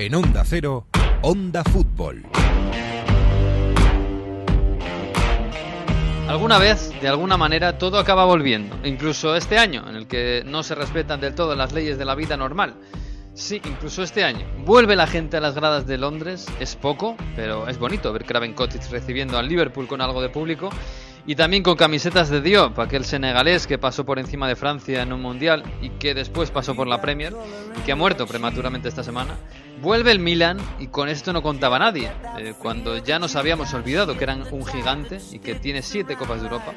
En Onda Cero, Onda Fútbol. Alguna vez, de alguna manera, todo acaba volviendo, incluso este año, en el que no se respetan del todo las leyes de la vida normal. Sí, incluso este año. Vuelve la gente a las gradas de Londres, es poco, pero es bonito ver Craven Cottage recibiendo al Liverpool con algo de público y también con camisetas de Diop, aquel senegalés que pasó por encima de Francia en un mundial y que después pasó por la Premier y que ha muerto prematuramente esta semana. Vuelve el Milan y con esto no contaba nadie, eh, cuando ya nos habíamos olvidado que eran un gigante y que tiene siete Copas de Europa.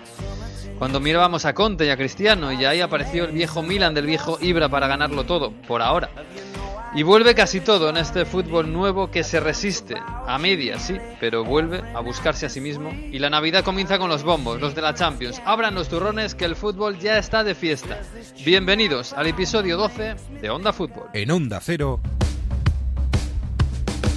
Cuando mirábamos a Conte y a Cristiano y ahí apareció el viejo Milan del viejo Ibra para ganarlo todo, por ahora. Y vuelve casi todo en este fútbol nuevo que se resiste, a medias, sí, pero vuelve a buscarse a sí mismo. Y la Navidad comienza con los bombos, los de la Champions. Abran los turrones que el fútbol ya está de fiesta. Bienvenidos al episodio 12 de Onda Fútbol. En Onda Cero,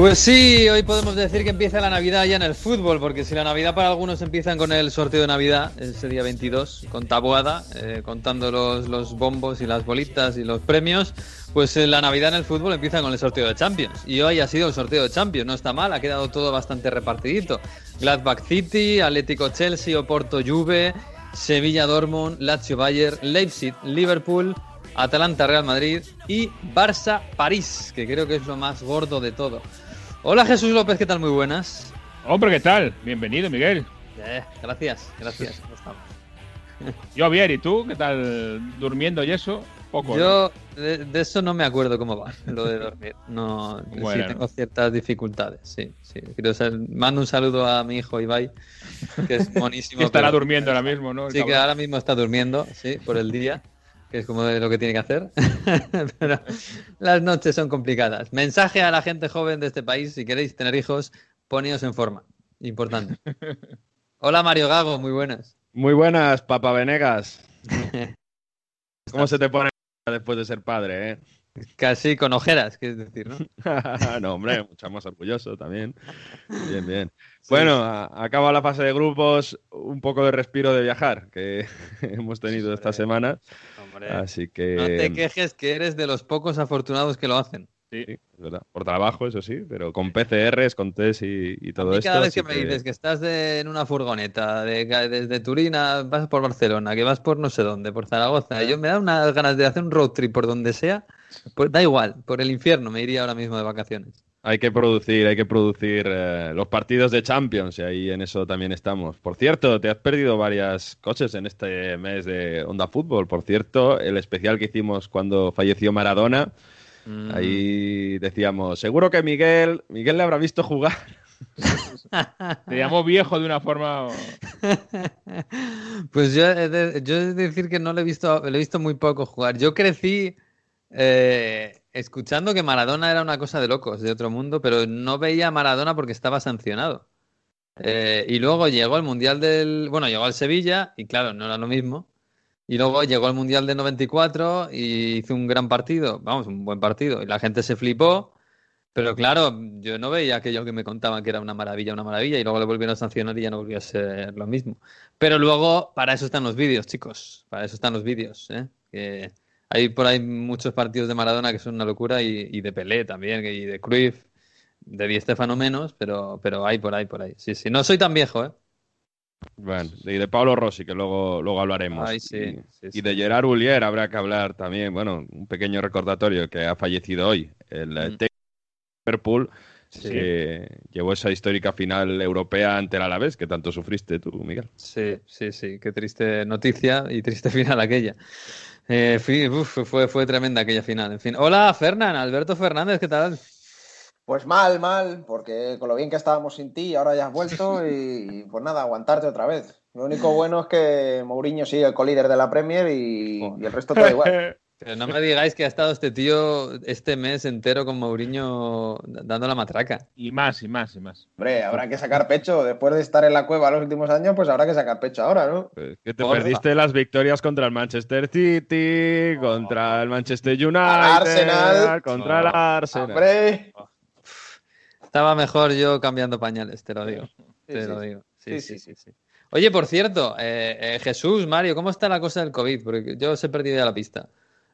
Pues sí, hoy podemos decir que empieza la Navidad ya en el fútbol, porque si la Navidad para algunos empiezan con el sorteo de Navidad, ese día 22, con tabuada, eh, contando los, los bombos y las bolitas y los premios, pues eh, la Navidad en el fútbol empieza con el sorteo de Champions. Y hoy ha sido el sorteo de Champions, no está mal, ha quedado todo bastante repartidito. Gladbach City, Atlético Chelsea, Oporto Juve, Sevilla Dortmund, Lazio Bayern, Leipzig Liverpool, Atalanta Real Madrid y Barça París, que creo que es lo más gordo de todo. Hola Jesús López, ¿qué tal? Muy buenas. Hombre, ¿qué tal? Bienvenido, Miguel. Eh, gracias, gracias. ¿Cómo estamos? Yo bien, ¿y tú? ¿Qué tal? ¿Durmiendo y eso? Poco. ¿no? Yo de, de eso no me acuerdo cómo va, lo de dormir. No, Bueno. sí, tengo ciertas dificultades, sí, sí. Quiero ser- mando un saludo a mi hijo Ibai, que es buenísimo. Que estará pero- durmiendo ahora mismo, ¿no? Sí, que ahora mismo está durmiendo, sí, por el día, que es como lo que tiene que hacer. Pero las noches son complicadas. Mensaje a la gente joven de este país, si queréis tener hijos, poneos en forma. Importante. Hola Mario Gago, muy buenas. Muy buenas, Papa Venegas. ¿Cómo se te pone después de ser padre, eh? Casi con ojeras, quieres decir, ¿no? no, hombre, mucho más orgulloso también. Bien, bien. Bueno, a- acaba la fase de grupos, un poco de respiro de viajar que hemos tenido esta semana. Hombre, Así no que. te quejes que eres de los pocos afortunados que lo hacen. Sí, es verdad. Por trabajo, eso sí, pero con PCRs, con test y, y todo esto. cada vez que me dices que estás de- en una furgoneta, de, desde Turín a- vas por Barcelona, que vas por no sé dónde, por Zaragoza, yo me da unas ganas de hacer un road trip por donde sea, pues da igual, por el infierno me iría ahora mismo de vacaciones. Hay que producir, hay que producir eh, los partidos de Champions y ahí en eso también estamos. Por cierto, te has perdido varias cosas en este mes de Onda Fútbol. Por cierto, el especial que hicimos cuando falleció Maradona, Mm. ahí decíamos, seguro que Miguel, Miguel le habrá visto jugar. Te llamó viejo de una forma. Pues yo he, de, yo he de decir que no le he visto, le he visto muy poco jugar. Yo crecí eh, escuchando que Maradona era una cosa de locos, de otro mundo, pero no veía a Maradona porque estaba sancionado. Eh, y luego llegó el Mundial del... Bueno, llegó al Sevilla y claro, no era lo mismo. Y luego llegó el Mundial del 94 y hizo un gran partido, vamos, un buen partido. Y la gente se flipó. Pero claro, yo no veía aquello que me contaban que era una maravilla, una maravilla, y luego le volvieron a sancionar y ya no volvió a ser lo mismo. Pero luego, para eso están los vídeos, chicos. Para eso están los vídeos, ¿eh? Hay por ahí muchos partidos de Maradona que son una locura y, y de Pelé también, y de Cruyff, de Di Stéfano menos, pero, pero hay por ahí, por ahí. Sí, sí. No soy tan viejo, ¿eh? Bueno, y de Pablo Rossi, que luego, luego hablaremos. Ay, sí, y, sí, y sí. de Gerard Houllier habrá que hablar también. Bueno, un pequeño recordatorio que ha fallecido hoy. El eh, Mm. técnico de Liverpool que llevó esa histórica final europea ante el Alavés, que tanto sufriste tú, Miguel. Sí, sí, sí, qué triste noticia y triste final aquella. Eh, fui- uf, fue, fue tremenda aquella final. En fin, hola Fernán, Alberto Fernández, ¿qué tal? Pues mal, mal, porque con lo bien que estábamos sin ti, ahora ya has vuelto y, pues nada, aguantarte otra vez. Lo único bueno es que Mourinho sigue el colíder de la Premier y, y el resto todo igual. Pero no me digáis que ha estado este tío este mes entero con Mourinho dando la matraca. Y más, y más, y más. Hombre, habrá que sacar pecho. Después de estar en la cueva los últimos años, pues habrá que sacar pecho ahora, ¿no? Pues que te Porfa. perdiste las victorias contra el Manchester City, contra el Manchester United, Arsenal. contra el Arsenal. Hombre, Estaba mejor yo cambiando pañales, te lo digo. Te sí, lo sí. digo. Sí, Sí, sí, sí, sí, sí. Oye, por cierto, eh, eh, Jesús, Mario, ¿cómo está la cosa del COVID? Porque yo os he perdido ya la pista.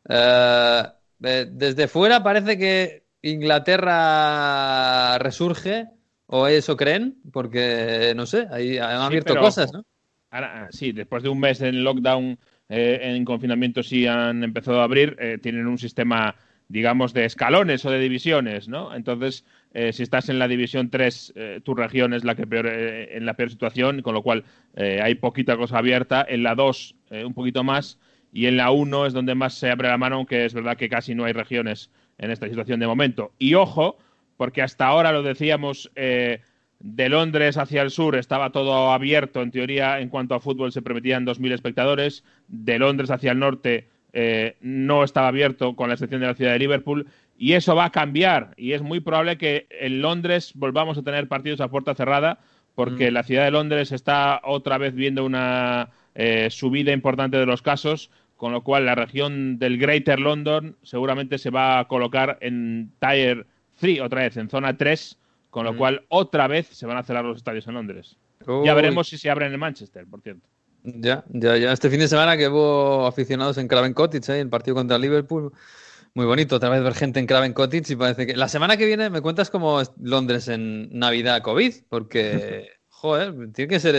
Eh, eh, desde fuera parece que Inglaterra resurge, o eso creen, porque no sé, ahí han Sí, abierto pero cosas. ¿no? Ahora, ah, sí, después de un mes en lockdown, eh, en confinamiento sí han empezado a abrir, eh, tienen un sistema, digamos, de escalones o de divisiones, ¿no? Entonces, eh, si estás en la división 3, eh, tu región es la que peor, eh, en la peor situación, con lo cual eh, hay poquita cosa abierta. En la 2, eh, un poquito más. Y en la 1 es donde más se abre la mano, aunque es verdad que casi no hay regiones en esta situación de momento. Y ojo, porque hasta ahora lo decíamos, eh, de Londres hacia el sur estaba todo abierto, en teoría, en cuanto a fútbol se permitían 2.000 espectadores. De Londres hacia el norte eh, no estaba abierto, con la excepción de la ciudad de Liverpool. Y eso va a cambiar. Y es muy probable que en Londres volvamos a tener partidos a puerta cerrada, porque Mm. la ciudad de Londres está otra vez viendo una eh, subida importante de los casos, con lo cual la región del Greater London seguramente se va a colocar en Tier 3, otra vez, en zona 3, con lo Mm. cual otra vez se van a cerrar los estadios en Londres. Ya veremos si se abren en Manchester, por cierto. Ya, ya, ya. Este fin de semana que hubo aficionados en Craven Cottage, ¿eh? el partido contra Liverpool. Muy bonito otra vez ver gente en Craven Cottage y parece que... La semana que viene me cuentas cómo es Londres en Navidad COVID, porque, joder, tiene que ser...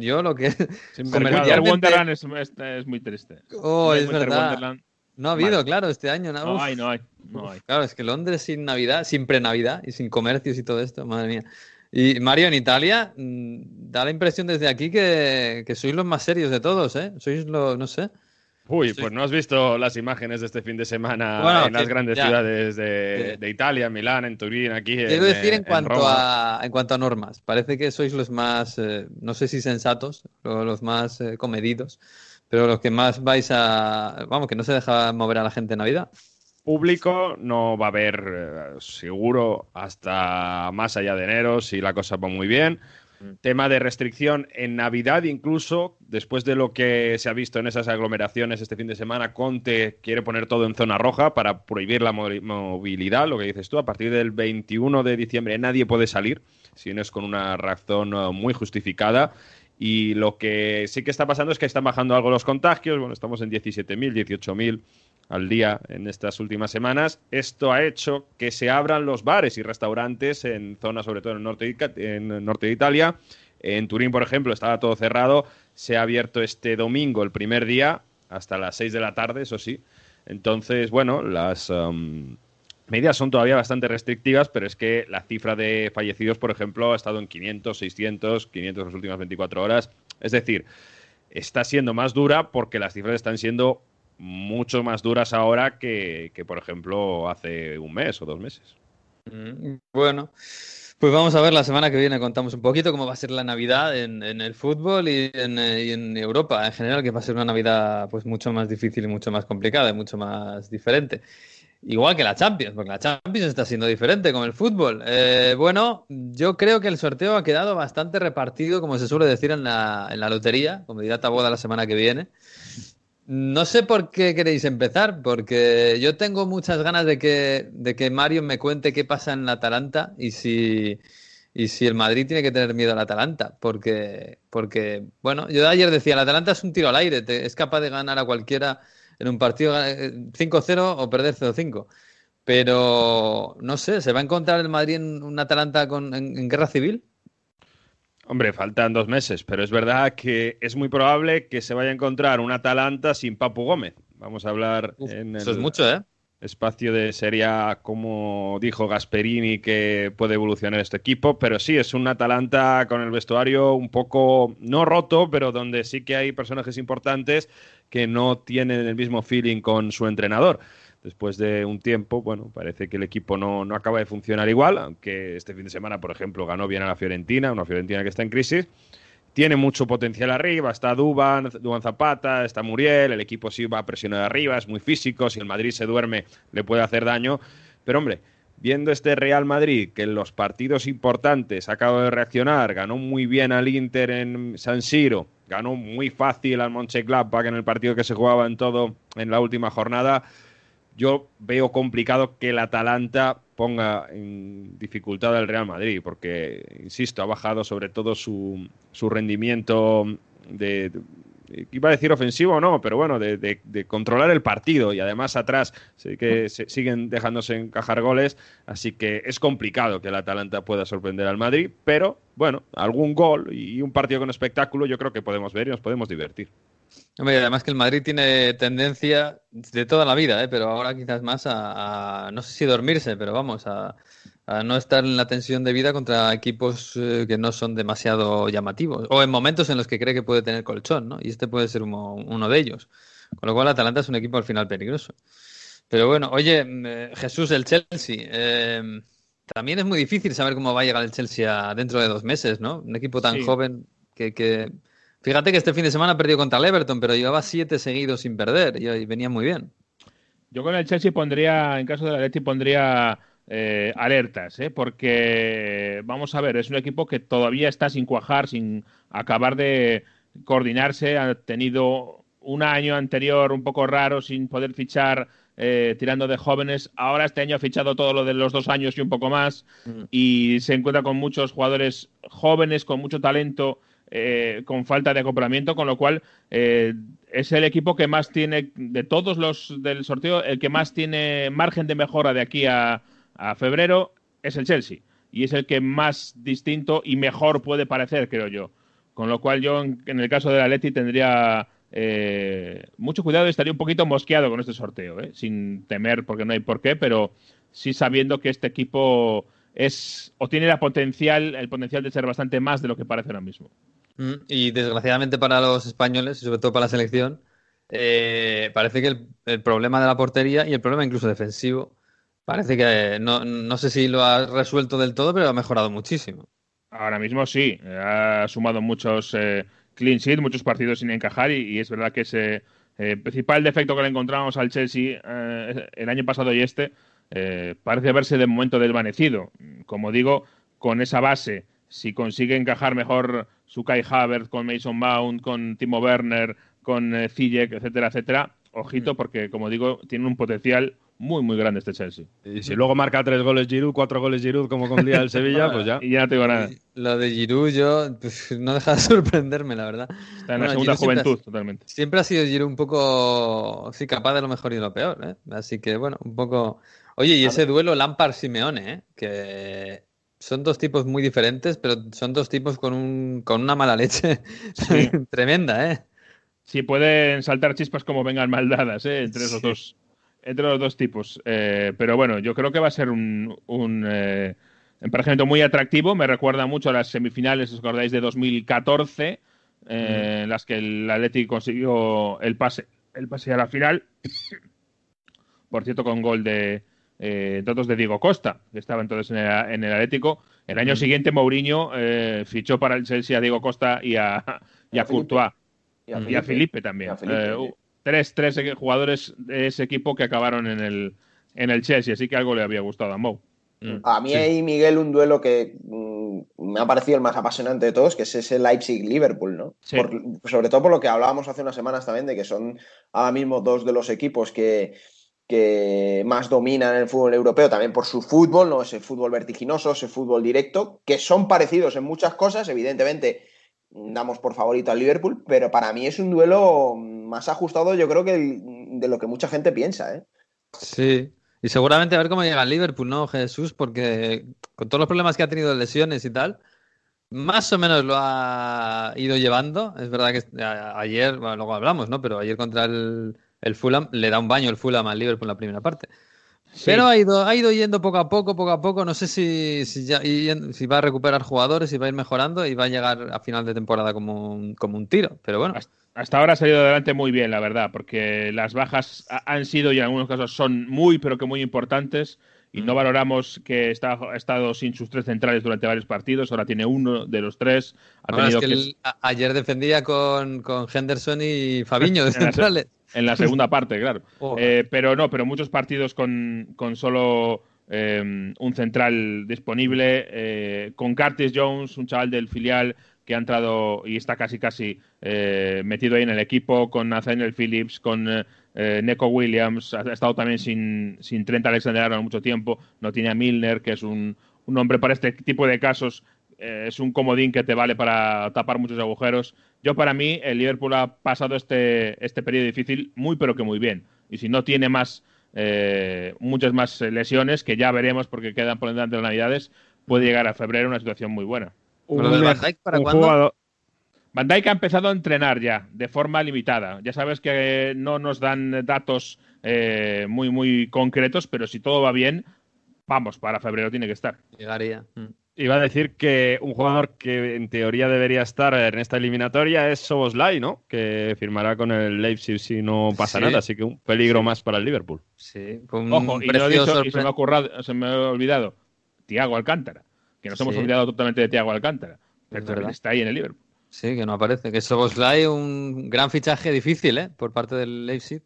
Yo lo que... Sin Comercialmente- Wonderland es, es- es muy triste. Oh, El es Winter verdad. Wonderland- No ha habido, Vale. claro, este año. No, No Uf. hay, no hay, no hay. Claro, es que Londres sin Navidad, sin pre-Navidad y sin comercios y todo esto, madre mía. Y Mario, en Italia, mm, da la impresión desde aquí que, que sois los más serios de todos, ¿eh? Sois los, no sé. Uy, Sí. pues no has visto las imágenes de este fin de semana Bueno, en las que- grandes ya. ciudades de, Sí. de Italia, en Milán, en Turín, aquí. Quiero en, decir en cuanto Roma. a en cuanto a normas, parece que sois los más, eh, no sé si sensatos, o los más eh, comedidos, pero los que más vais a, vamos, que no se deja mover a la gente en Navidad. Público no va a haber eh, seguro hasta más allá de enero si la cosa va muy bien. Tema de restricción en Navidad, incluso después de lo que se ha visto en esas aglomeraciones este fin de semana, Conte quiere poner todo en zona roja para prohibir la mo- movilidad, lo que dices tú. A partir del 21 de diciembre nadie puede salir si no es con una razón eh, muy justificada. Y lo que sí que está pasando es que están bajando algo los contagios. Bueno, estamos en 17.000, 18.000 al día en estas últimas semanas. Esto ha hecho que se abran los bares y restaurantes en zonas, sobre todo en el norte de, Italia. En Turín, por ejemplo, estaba todo cerrado. Se ha abierto este domingo, el primer día, hasta las 6 de la tarde, eso sí. Entonces, bueno, las um, medidas son todavía bastante restrictivas, pero es que la cifra de fallecidos, por ejemplo, ha estado en 500, 600, 500 en las últimas 24 horas. Es decir, está siendo más dura porque las cifras están siendo mucho más duras ahora que, que, por ejemplo, hace un mes o dos meses. Mm, Bueno, pues vamos a ver la semana que viene, contamos un poquito cómo va a ser la Navidad en, en el fútbol y en, eh, en Europa en general, que va a ser una Navidad pues mucho más difícil y mucho más complicada y mucho más diferente. Igual que la Champions, porque la Champions está siendo diferente con el fútbol. Eh, bueno, yo creo que el sorteo ha quedado bastante repartido, como se suele decir en la, en la lotería, como dirá Taboda la semana que viene. No sé por qué queréis empezar, porque yo tengo muchas ganas de que, de que Mario me cuente qué pasa en la Atalanta y si, y si el Madrid tiene que tener miedo al Atalanta. Porque, porque, bueno, yo ayer decía, el Atalanta es un tiro al aire, te- es capaz de ganar a cualquiera en un partido eh, 5-0 o perder 0-5. Pero, no sé, ¿se va a encontrar el Madrid en un Atalanta con, en guerra civil? Hombre, faltan dos meses, pero es verdad que es muy probable que se vaya a encontrar un Atalanta sin Papu Gómez. Vamos a hablar Uf, en eso es el mucho, ¿eh? espacio de Serie A, como dijo Gasperini, que puede evolucionar este equipo, pero sí, es un Atalanta con el vestuario un poco, no roto, pero donde sí que hay personajes importantes que no tienen el mismo feeling con su entrenador. Después de un tiempo, bueno, parece que el equipo no, no acaba de funcionar igual, aunque este fin de semana, por ejemplo, ganó bien a la Fiorentina, una Fiorentina que está en crisis. Tiene mucho potencial arriba, está Duban, Duban Zapata, está Muriel, el equipo sí va a presionar arriba, es muy físico, si el Madrid se duerme le puede hacer daño, pero hombre, viendo este Real Madrid que en los partidos importantes acaba de reaccionar, ganó muy bien al Inter en San Siro, ganó muy fácil al Mönchengladbach en el partido que se jugaba en todo en la última jornada, yo veo complicado que el Atalanta ponga en dificultad al Real Madrid, porque, insisto, ha bajado sobre todo su, su rendimiento de, iba a decir ofensivo o no, pero bueno, de, de, controlar el partido y además atrás que se, siguen dejándose encajar goles, así que es complicado que el Atalanta pueda sorprender al Madrid, pero bueno, algún gol y un partido con espectáculo yo creo que podemos ver y nos podemos divertir. Hombre, además que el Madrid tiene tendencia de toda la vida, ¿eh? pero ahora quizás más a, a, no sé si dormirse, pero vamos, a, a, no estar en la tensión de vida contra equipos eh, que no son demasiado llamativos, o en momentos en los que cree que puede tener colchón, ¿no? Y este puede ser uno, uno de ellos. Con lo cual, Atalanta es un equipo al final peligroso. Pero bueno, oye, eh, Jesús, el Chelsea. También es muy difícil saber cómo va a llegar el Chelsea dentro de dos meses, ¿no? Un equipo tan sí. joven que, que Fíjate que este fin de semana ha perdido contra el Everton, pero llevaba siete seguidos sin perder y venía muy bien. Yo con el Chelsea pondría, en caso de la Leti, pondría eh, alertas, ¿eh? porque vamos a ver, es un equipo que todavía está sin cuajar, sin acabar de coordinarse. Ha tenido un año anterior un poco raro sin poder fichar eh, tirando de jóvenes. Ahora este año ha fichado todo lo de los dos años y un poco más mm. y se encuentra con muchos jugadores jóvenes, con mucho talento eh, con falta de acoplamiento, con lo cual eh, es el equipo que más tiene, de todos los del sorteo, el que más tiene margen de mejora de aquí a, febrero es el Chelsea. Y es el que más distinto y mejor puede parecer, creo yo. Con lo cual yo, en, en el caso del Atleti, tendría eh, mucho cuidado y estaría un poquito mosqueado con este sorteo, ¿eh? sin temer, porque no hay por qué, pero sí sabiendo que este equipo es o tiene la potencial, el potencial de ser bastante más de lo que parece ahora mismo. Y desgraciadamente para los españoles, y sobre todo para la selección, eh, parece que el, el, problema de la portería y el problema incluso defensivo, parece que no, no, sé si lo ha resuelto del todo, pero ha mejorado muchísimo. Ahora mismo sí, ha sumado muchos eh, clean sheet, muchos partidos sin encajar y, y es verdad que ese eh, principal defecto que le encontramos al Chelsea eh, el año pasado y este eh, parece haberse de momento desvanecido. Como digo, con esa base, si consigue encajar mejor su Kai Havertz con Mason Mount, con Timo Werner, con eh, etcétera, etcétera, ojito, porque como digo, tiene un potencial muy, muy grande este Chelsea. Y si luego marca tres goles Giroud, cuatro goles Giroud, como con día del Sevilla, pues ya. Y ya no tengo nada. Lo de Giroud, yo pues, no deja de sorprenderme, la verdad. Está en bueno, la segunda Giroud juventud, siempre ha, totalmente. Siempre ha sido Giroud un poco, sí, capaz de lo mejor y de lo peor, ¿eh? Así que, bueno, un poco... Oye, y ese duelo Lampard-Simeone, ¿eh? Que son dos tipos muy diferentes, pero son dos tipos con, un, con una mala leche sí. tremenda, ¿eh? Sí, pueden saltar chispas como vengan mal dadas, ¿eh? Entre esos sí. dos entre los dos tipos. Eh, pero bueno, yo creo que va a ser un, un eh, emparejamiento muy atractivo. Me recuerda mucho a las semifinales, os acordáis, de 2014, eh, mm. en las que el Atlético consiguió el pase, el pase a la final. Por cierto, con gol de eh, datos de Diego Costa, que estaba entonces en el, en el Atlético. El año siguiente, Mourinho eh, fichó para el Chelsea a Diego Costa y a, y a, Courtois. Y a, y a Felipe también. A Felipe, uh, tres, tres jugadores de ese equipo que acabaron en el, en el Chelsea, así que algo le había gustado a Mou. Mm. A mí sí. hay, Miguel, un duelo que mm, me ha parecido el más apasionante de todos, que es ese Leipzig-Liverpool, ¿no? Sí. Por, sobre todo por lo que hablábamos hace unas semanas también, de que son ahora mismo dos de los equipos que, que más dominan el fútbol europeo, también por su fútbol, ¿no? Ese fútbol vertiginoso, ese fútbol directo, que son parecidos en muchas cosas, evidentemente damos por favorito al Liverpool, pero para mí es un duelo más ajustado, yo creo que de lo que mucha gente piensa, ¿eh? Sí, y seguramente a ver cómo llega el Liverpool, ¿no, Jesús? Porque con todos los problemas que ha tenido lesiones y tal, más o menos lo ha ido llevando. Es verdad que ayer, bueno, luego hablamos, ¿no? Pero ayer contra el, el Fulham le da un baño el Fulham al Liverpool en la primera parte. Pero ha ido, ha ido yendo poco a poco, poco a poco. No sé si, si, ya, si va a recuperar jugadores, si va a ir mejorando y va a llegar a final de temporada como un, como un tiro. Pero bueno. Hasta, ahora ha salido adelante muy bien, la verdad, porque las bajas han sido y en algunos casos son muy, pero que muy importantes. Y no mm. valoramos que está, ha estado sin sus tres centrales durante varios partidos. Ahora tiene uno de los tres. ayer defendía con, con Henderson y Fabiño de centrales. En la segunda parte, claro. Eh, pero no, pero muchos partidos con, solo eh, un central disponible, eh, con Curtis Jones, un chaval del filial que ha entrado y está casi casi metido ahí en el equipo, con Nathaniel Phillips, con Neko Williams, ha, estado también sin, sin Trent Alexander-Arnold mucho tiempo, no tiene a Milner, que es un, un hombre para este tipo de casos es un comodín que te vale para tapar muchos agujeros. Yo para mí el Liverpool ha pasado este, este periodo difícil muy pero que muy bien. Y si no tiene más eh, muchas más lesiones, que ya veremos porque quedan por delante de las Navidades, puede llegar a febrero una situación muy buena. Van Dijk para cuándo? Van Dijk ha empezado a entrenar ya, de forma limitada. Ya sabes que no nos dan datos eh, muy, muy concretos, pero si todo va bien, vamos, para febrero tiene que estar. Llegaría. Mm. Iba a decir que un jugador que en teoría debería estar en esta eliminatoria es Soboslai, ¿no? Que firmará con el Leipzig si no pasa nada, así que un peligro más para el Liverpool. Sí, Ojo, y, no dicho, y se, me ha se me ha olvidado, Tiago Alcántara, que nos hemos olvidado totalmente de Tiago Alcántara, pero está ahí en el Liverpool. Sí, que no aparece. Que Soboslai, un gran fichaje difícil, ¿eh? Por parte del Leipzig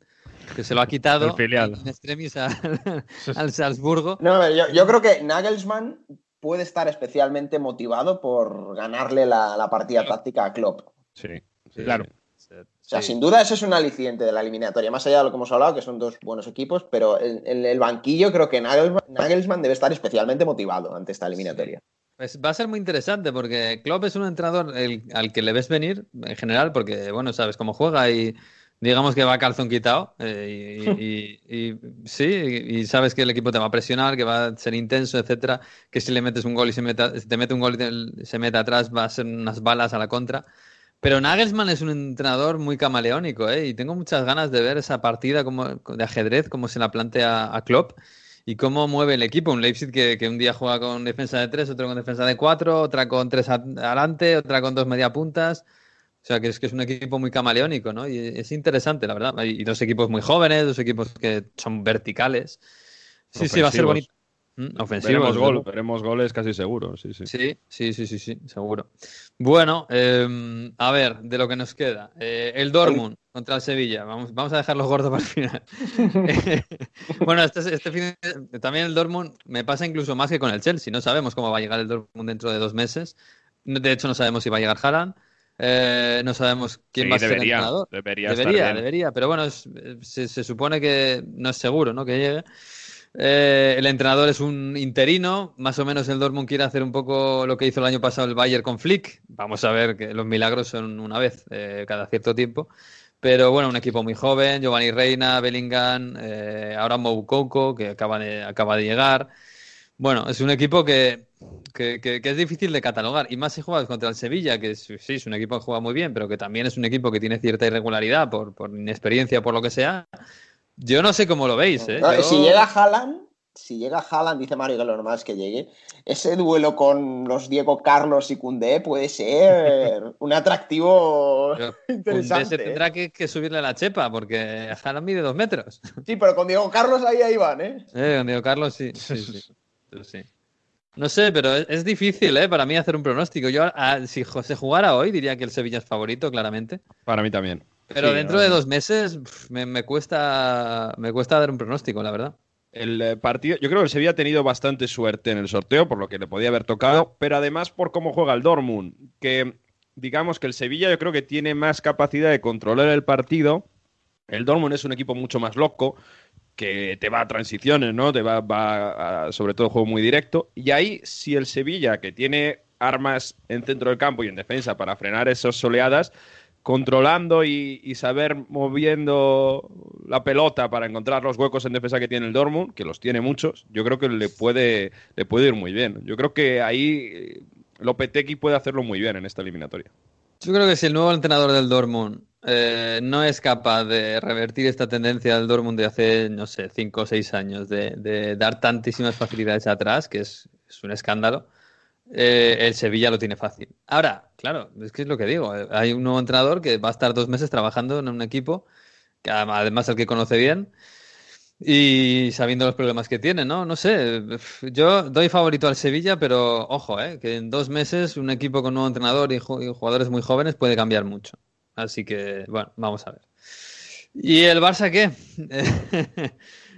que se lo ha quitado en extremis al, Salzburgo. No, yo, yo, creo que Nagelsmann puede estar especialmente motivado por ganarle la, partida táctica a Klopp. Sí, claro. O sea, sin duda ese es un aliciente de la eliminatoria, más allá de lo que hemos hablado, que son dos buenos equipos, pero en, el banquillo creo que Nagelsmann, debe estar especialmente motivado ante esta eliminatoria. Pues va a ser muy interesante porque Klopp es un entrenador al que le ves venir en general, porque, bueno, sabes cómo juega y digamos que va a calzón quitado eh, y, sí, y sabes que el equipo te va a presionar, que va a ser intenso, etcétera, que si le metes un gol y se mete, te mete un gol y se mete atrás va a ser unas balas a la contra. Pero Nagelsmann es un entrenador muy camaleónico ¿eh? y tengo muchas ganas de ver esa partida como, de ajedrez, cómo se la plantea a Klopp y cómo mueve el equipo. Un Leipzig que, que, un día juega con defensa de tres, otro con defensa de cuatro, otra con tres adelante, otra con dos media puntas. O sea, que es que es un equipo muy camaleónico, ¿no? Y es interesante, la verdad. Y dos equipos muy jóvenes, dos equipos que son verticales. Sí, sí, va a ser bonito. Mm, ofensivos. Veremos, goles casi seguro, sí, sí. Sí, sí, sí, sí, seguro. Bueno, em, a ver, de lo que nos queda. Eh, el Dortmund contra el Sevilla. Vamos, vamos a dejarlo gordo para el final. bueno, este, este fin también el Dortmund me pasa incluso más que con el Chelsea. No sabemos cómo va a llegar el Dortmund dentro de dos meses. De hecho, no sabemos si va a llegar Haaland. Eh, no sabemos quién va a ser el entrenador. Debería, debería, debería, pero bueno, se, supone que no es seguro ¿no? que llegue. Eh, el entrenador es un interino, más o menos el Dortmund quiere hacer un poco lo que hizo el año pasado el Bayern con Flick. Vamos a ver que los milagros son una vez eh, cada cierto tiempo. Pero bueno, un equipo muy joven, Giovanni Reina, Bellingham, ahora Moukoko, que acaba de, acaba de llegar. Bueno, es un equipo que, es difícil de catalogar. Y más si juegas contra el Sevilla, que sí, es un equipo que juega muy bien, pero que también es un equipo que tiene cierta irregularidad por, por inexperiencia, por lo que sea. Yo no sé cómo lo veis. ¿eh? Si llega Haaland, si llega Haaland, dice Mario que lo normal es que llegue, ese duelo con los Diego Carlos y Cundé puede ser un atractivo interesante. se tendrá que, subirle la chepa, porque Haaland mide dos metros. Sí, pero con Diego Carlos ahí, ahí van, ¿eh? eh con Diego Carlos sí. sí, sí. No sé, pero es, difícil ¿eh? para mí hacer un pronóstico. Yo, ah, si se jugara hoy, diría que el Sevilla es favorito, claramente. Para mí también. Pero dentro de dos meses me, cuesta, me cuesta dar un pronóstico, la verdad. El eh, partido, yo creo que el Sevilla ha tenido bastante suerte en el sorteo, por lo que le podía haber tocado, pero además por cómo juega el Dortmund, que digamos que el Sevilla yo creo que tiene más capacidad de controlar el partido. El Dortmund es un equipo mucho más loco, que te va a transiciones, ¿no? Te va, va a, sobre todo juego muy directo. Y ahí, si el Sevilla, que tiene armas en centro del campo y en defensa para frenar esas soleadas, controlando y, saber moviendo la pelota para encontrar los huecos en defensa que tiene el Dortmund, que los tiene muchos, yo creo que le puede, le puede ir muy bien. Yo creo que ahí eh, Lopetegui puede hacerlo muy bien en esta eliminatoria. Yo creo que si el nuevo entrenador del Dortmund eh, no es capaz de revertir esta tendencia del Dortmund de hace, no sé, cinco o seis años, de, dar tantísimas facilidades atrás, que es, un escándalo, eh, el Sevilla lo tiene fácil. Ahora, claro, es que es lo que digo, hay un nuevo entrenador que va a estar dos meses trabajando en un equipo, que además el que conoce bien, y sabiendo los problemas que tiene, ¿no? No sé, yo doy favorito al Sevilla, pero ojo, ¿eh? que en dos meses un equipo con nuevo entrenador y, jugadores muy jóvenes puede cambiar mucho. Así que, bueno, vamos a ver. ¿Y el Barça qué?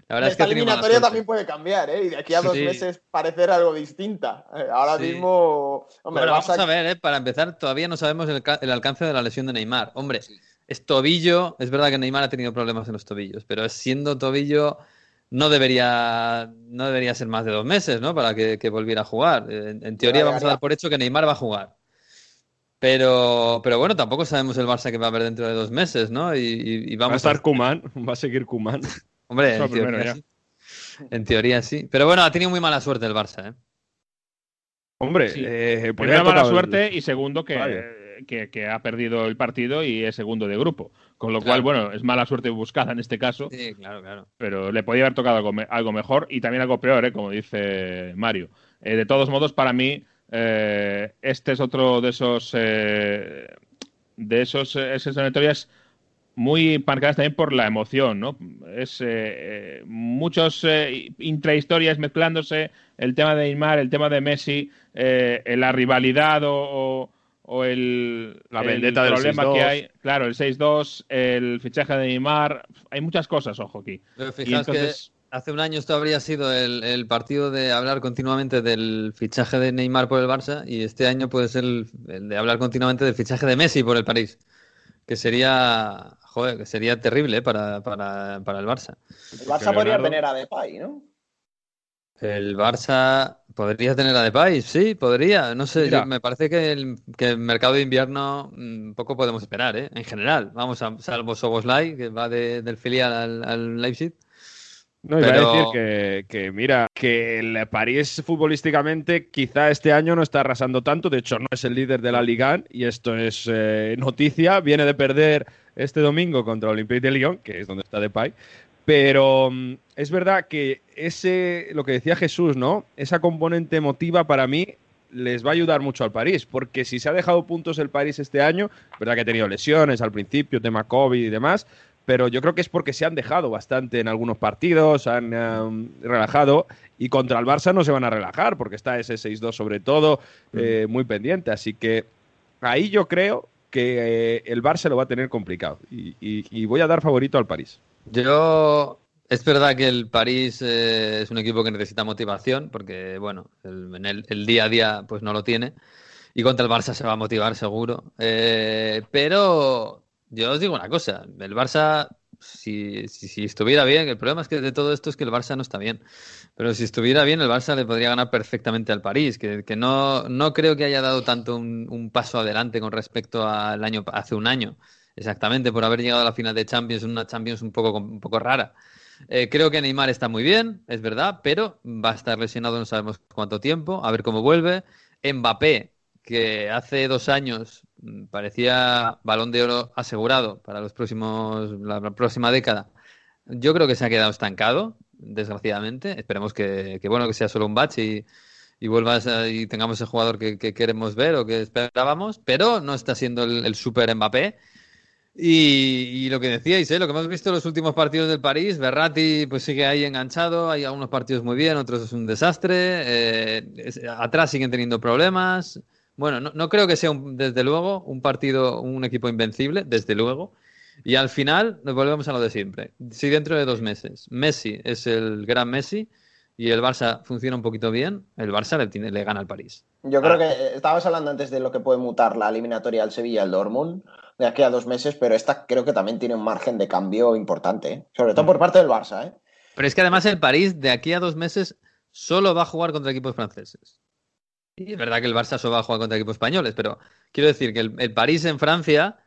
La verdad Esta es que eliminatoria también puede cambiar, ¿eh? Y de aquí a dos meses parecer algo distinta. Eh, ahora mismo. Hombre, vamos a ver, ¿eh? Para empezar, todavía no sabemos el, el, alcance de la lesión de Neymar. Hombre, es tobillo, es verdad que Neymar ha tenido problemas en los tobillos, pero siendo tobillo no debería, no debería ser más de dos meses, ¿no? Para que, volviera a jugar. En, teoría vamos a dar por hecho que Neymar va a jugar. Pero, pero bueno, tampoco sabemos el Barça que va a haber dentro de dos meses, ¿no? Y, vamos va a estar Kuman, va a seguir Kuman. Hombre, en teoría, sí. en teoría, sí. Pero bueno, ha tenido muy mala suerte el Barça, ¿eh? Hombre, eh, primero mala suerte y segundo que que, ha perdido el partido y es segundo de grupo. Con lo cual, bueno, es mala suerte buscada en este caso. Sí, claro, claro. Pero le podía haber tocado algo, mejor y también algo peor, ¿eh? como dice Mario. Eh, de todos modos, para mí, eh, este es otro de esos. de esos esas eliminatorias muy marcadas también por la emoción, ¿no? Es muchos intrahistorias mezclándose, el tema de Neymar, el tema de Messi, la rivalidad o, o el, la vendetta del problema que hay. Claro, el 6-2, el fichaje de Neymar. Hay muchas cosas, ojo aquí. Pero que hace un año esto habría sido el, partido de hablar continuamente del fichaje de Neymar por el Barça y este año puede ser el, de hablar continuamente del fichaje de Messi por el París. Que sería, joder, que sería terrible para, para, para el Barça. El Barça podría tener a Depay, ¿no? El Barça podría tener a Depay, sí, podría. No sé, me parece que el, mercado de invierno mm, poco podemos esperar, ¿eh? En general, vamos, a, salvo Soboslai, que va del filial al, Leipzig. No, iba a decir que, mira, que el París futbolísticamente quizá este año no está arrasando tanto, de hecho no es el líder de la Liga y esto es eh, noticia, viene de perder este domingo contra Olympique de Lyon, que es donde está Depay, pero mm, es verdad que ese, lo que decía Jesús, ¿no? Esa componente emotiva para mí les va a ayudar mucho al París, porque si se ha dejado puntos el París este año, verdad que ha tenido lesiones al principio, tema COVID y demás, pero yo creo que es porque se han dejado bastante en algunos partidos, han um, relajado y contra el Barça no se van a relajar porque está ese 6-2 sobre todo eh, muy pendiente, así que ahí yo creo que eh, el Barça lo va a tener complicado y voy a dar favorito al París. Yo es verdad que el París eh, es un equipo que necesita motivación, porque bueno, el, en el, día a día pues no lo tiene. Y contra el Barça se va a motivar seguro. Eh, pero yo os digo una cosa, el Barça, si, si, estuviera bien, el problema es que de todo esto es que el Barça no está bien. Pero si estuviera bien, el Barça le podría ganar perfectamente al París, que, que no, no creo que haya dado tanto un, paso adelante con respecto al año hace un año. Exactamente, por haber llegado a la final de Champions, una Champions un poco, un poco rara. Eh, creo que Neymar está muy bien, es verdad, pero va a estar lesionado no sabemos cuánto tiempo, a ver cómo vuelve. Mbappé, que hace dos años parecía balón de oro asegurado para los próximos, la, próxima década, yo creo que se ha quedado estancado, desgraciadamente. Esperemos que, bueno, que sea solo un batch y, y vuelvas y tengamos el jugador que, queremos ver o que esperábamos, pero no está siendo el, el super Mbappé y, lo que decíais, ¿eh? lo que hemos visto en los últimos partidos del París, Berratti pues sigue ahí enganchado, hay algunos partidos muy bien, otros es un desastre, eh, atrás siguen teniendo problemas. Bueno, no, creo que sea desde luego un partido, un equipo invencible, desde luego. Y al final nos volvemos a lo de siempre. Si dentro de dos meses Messi es el gran Messi y el Barça funciona un poquito bien, el Barça le, le gana al París. Yo creo ah. que estabas hablando antes de lo que puede mutar la eliminatoria al Sevilla al Dortmund de aquí a dos meses, pero esta creo que también tiene un margen de cambio importante, ¿eh? sobre todo por parte del Barça. ¿eh? Pero es que además el París de aquí a dos meses solo va a jugar contra equipos franceses. Y es verdad que el Barça solo va a jugar contra equipos españoles, pero quiero decir que el, París en Francia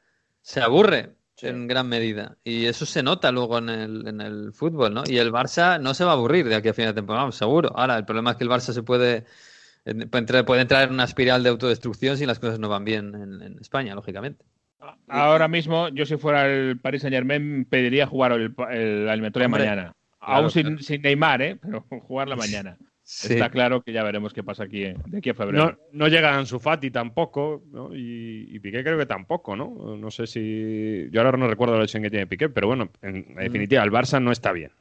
se aburre en gran medida. Y eso se nota luego en el, en el, fútbol, ¿no? Y el Barça no se va a aburrir de aquí a final de temporada, seguro. Ahora, el problema es que el Barça se puede, puede entrar en una espiral de autodestrucción si las cosas no van bien en España, lógicamente. Ahora mismo, yo si fuera el Paris Saint Germain, pediría jugar el, el, la eliminatoria mañana. Aún sin, sin, Neymar, ¿eh? pero jugar la mañana. Sí. Está claro que ya veremos qué pasa aquí de aquí a febrero. No, no llega Ansu Fati tampoco, ¿no? y, y, Piqué creo que tampoco, ¿no? No sé si... Yo ahora no recuerdo la lesión que tiene Piqué, pero bueno, en definitiva, el Barça no está bien.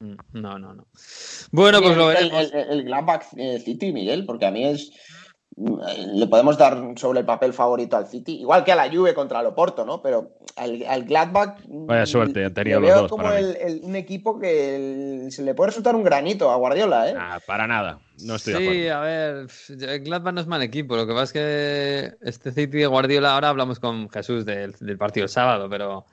No, no, no. Bueno, pues lo veremos. El, el, el Gladbach City, Miguel, porque a mí es le podemos dar sobre el papel favorito al City, igual que a la Juve contra el Oporto, ¿no? Pero al, al Gladbach Vaya suerte, han tenido le veo los dos como para el, el, un equipo que el, se le puede resultar un granito a Guardiola, ¿eh? Nah, para nada, no estoy sí, de acuerdo. a ver, el Gladbach no es mal equipo, lo que pasa es que este City de Guardiola, ahora hablamos con Jesús del, del partido el sábado, pero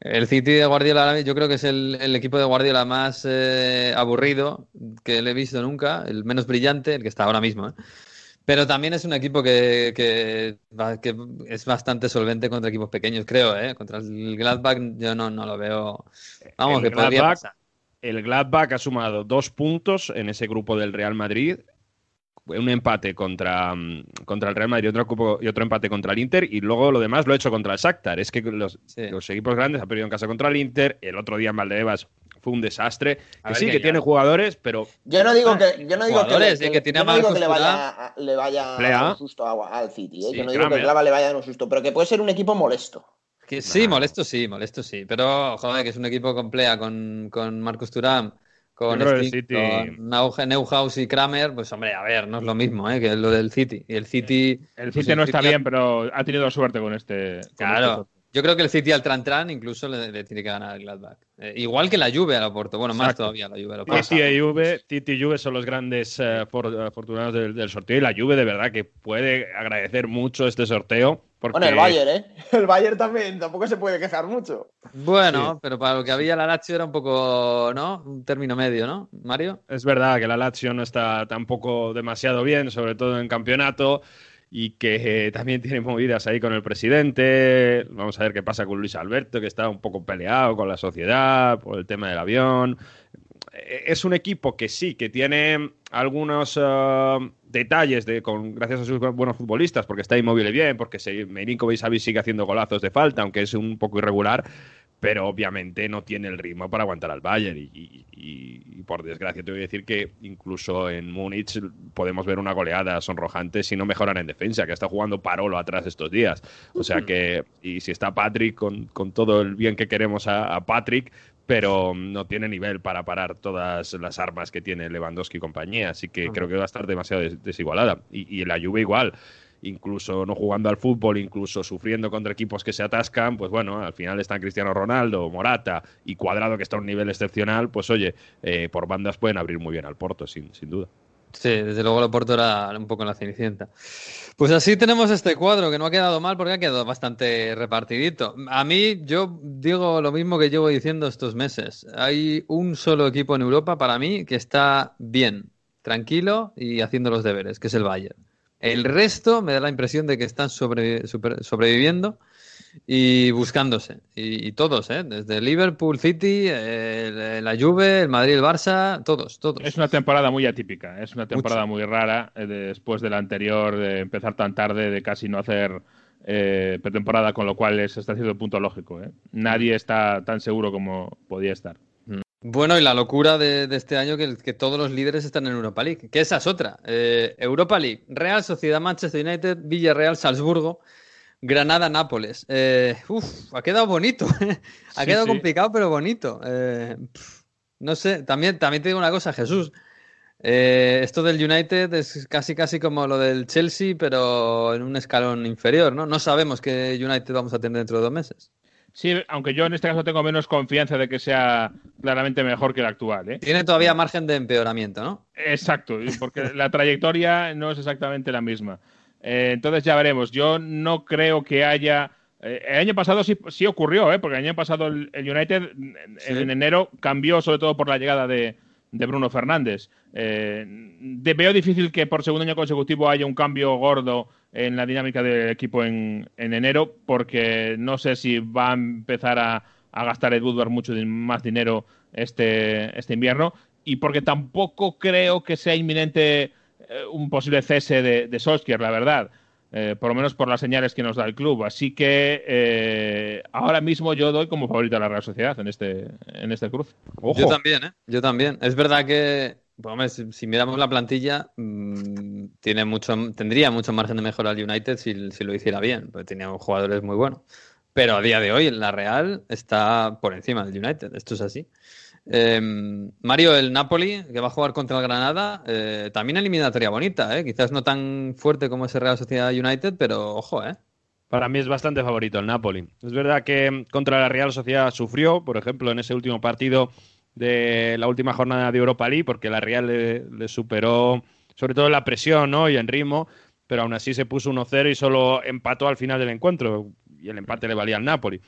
el City de Guardiola yo creo que es el, el equipo de Guardiola más eh, aburrido que le he visto nunca, el menos brillante, el que está ahora mismo, ¿eh? Pero también es un equipo que, que, que, es bastante solvente contra equipos pequeños, creo, ¿eh? Contra el Gladbach yo no, no lo veo. Vamos, el que Gladbach, podría pasar. El Gladbach ha sumado dos puntos en ese grupo del Real Madrid. Un empate contra, contra el Real Madrid otro, grupo, y otro empate contra el Inter. Y luego lo demás lo ha hecho contra el Shakhtar. Es que los, sí. los equipos grandes han perdido en casa contra el Inter. El otro día en Valdebebas fue un desastre. Que sí, que, que tiene jugadores, pero. Yo no digo que, yo no digo que, le, que, que tiene yo no digo que le vaya, le vaya a dar un susto a, al City. ¿eh? Sí, yo no digo que el Glava le vaya a dar un susto, pero que puede ser un equipo molesto. Que sí, nah. molesto sí, molesto sí. Pero, joder, que es un equipo complea con, con Marcus Thuram, con, con Neuhaus y Kramer, pues hombre, a ver, no es lo mismo ¿eh? que lo del City. Y el City. El City pues, no el está City bien, pero ha tenido suerte con este. Con claro. Este yo creo que el City al Tran Tran incluso le, le tiene que ganar al Gladbach. Eh, igual que la Juve al Oporto. Bueno, más todavía la Juve al Oporto. Titi y Juve, Titi y Juve son los grandes uh, for, afortunados del, del, sorteo y la Juve de verdad que puede agradecer mucho este sorteo. Porque... Bueno, el Bayern, ¿eh? El Bayern también tampoco se puede quejar mucho. Bueno, sí. pero para lo que había la Lazio era un poco, ¿no? Un término medio, ¿no, Mario? Es verdad que la Lazio no está tampoco demasiado bien, sobre todo en campeonato y que eh, también tiene movidas ahí con el presidente. Vamos a ver qué pasa con Luis Alberto, que está un poco peleado con la sociedad por el tema del avión. Es un equipo que sí, que tiene algunos uh, detalles de, con, gracias a sus buenos futbolistas, porque está inmóvil bien, porque Milinkovic sigue haciendo golazos de falta, aunque es un poco irregular, pero obviamente no tiene el ritmo para aguantar al Bayern y, y, y, por desgracia te voy a decir que incluso en Múnich podemos ver una goleada sonrojante si no mejoran en defensa, que está jugando Parolo atrás estos días. O sea que, y si está Patrick con, con todo el bien que queremos a, a, Patrick, pero no tiene nivel para parar todas las armas que tiene Lewandowski y compañía, así que creo que va a estar demasiado des desigualada. Y, y la Juve igual incluso no jugando al fútbol, incluso sufriendo contra equipos que se atascan, pues bueno, al final están Cristiano Ronaldo, Morata y Cuadrado, que está a un nivel excepcional, pues oye, eh, por bandas pueden abrir muy bien al Porto, sin, sin duda. Sí, desde luego el Porto era un poco la cenicienta. Pues así tenemos este cuadro, que no ha quedado mal porque ha quedado bastante repartidito. A mí, yo digo lo mismo que llevo diciendo estos meses. Hay un solo equipo en Europa, para mí, que está bien, tranquilo y haciendo los deberes, que es el Bayern. El resto me da la impresión de que están sobre, sobre, sobreviviendo y buscándose. Y, y, todos, ¿eh? desde Liverpool, City, eh, la Juve, el Madrid, el Barça, todos, todos. Es una temporada muy atípica, es una temporada Mucho. muy rara eh, después de la anterior, de empezar tan tarde, de casi no hacer eh, pretemporada, con lo cual es hasta cierto punto lógico. ¿eh? Nadie está tan seguro como podía estar. Bueno, y la locura de, de este año que, que, todos los líderes están en Europa League, que esa es otra. Eh, Europa League, Real Sociedad Manchester United, Villarreal Salzburgo, Granada Nápoles. Eh, uf, ha quedado bonito. ha sí, quedado sí. complicado, pero bonito. Eh, pff, no sé, también, también te digo una cosa, Jesús. Eh, esto del United es casi casi como lo del Chelsea, pero en un escalón inferior, ¿no? No sabemos qué United vamos a tener dentro de dos meses. Sí, aunque yo en este caso tengo menos confianza de que sea claramente mejor que el actual. ¿eh? Tiene todavía margen de empeoramiento, ¿no? Exacto, porque la trayectoria no es exactamente la misma. Eh, entonces ya veremos. Yo no creo que haya. Eh, el año pasado sí, sí ocurrió, ¿eh? porque el año pasado el, el United sí. en enero cambió, sobre todo por la llegada de, de Bruno Fernández. Eh, veo difícil que por segundo año consecutivo haya un cambio gordo en la dinámica del equipo en, en enero, porque no sé si va a empezar a, gastar Ed Woodward mucho más dinero este, este invierno, y porque tampoco creo que sea inminente eh, un posible cese de, de Solskjaer, la verdad. Eh, por lo menos por las señales que nos da el club. Así que eh, ahora mismo yo doy como favorito a la Real Sociedad en este, en este cruce. Yo también, ¿eh? Yo también. Es verdad que, pues, si, miramos la plantilla, mm, tiene mucho, tendría mucho margen de mejora el United si, si lo hiciera bien, porque tenía jugadores muy buenos. Pero a día de hoy la Real está por encima del United, esto es así. Em, Mario, el Napoli, que va a jugar contra el Granada, eh, también eliminatoria bonita, ¿eh? quizás no tan fuerte como ese Real Sociedad United, pero ojo, ¿eh? Para mí es bastante favorito el Napoli. Es verdad que contra la Real Sociedad sufrió, por ejemplo, en ese último partido de la última jornada de Europa League, porque la Real le, superó, sobre todo en la presión ¿no? y en ritmo, pero aún así se puso 1-0 y solo empató al final del encuentro, y el empate le valía al Napoli.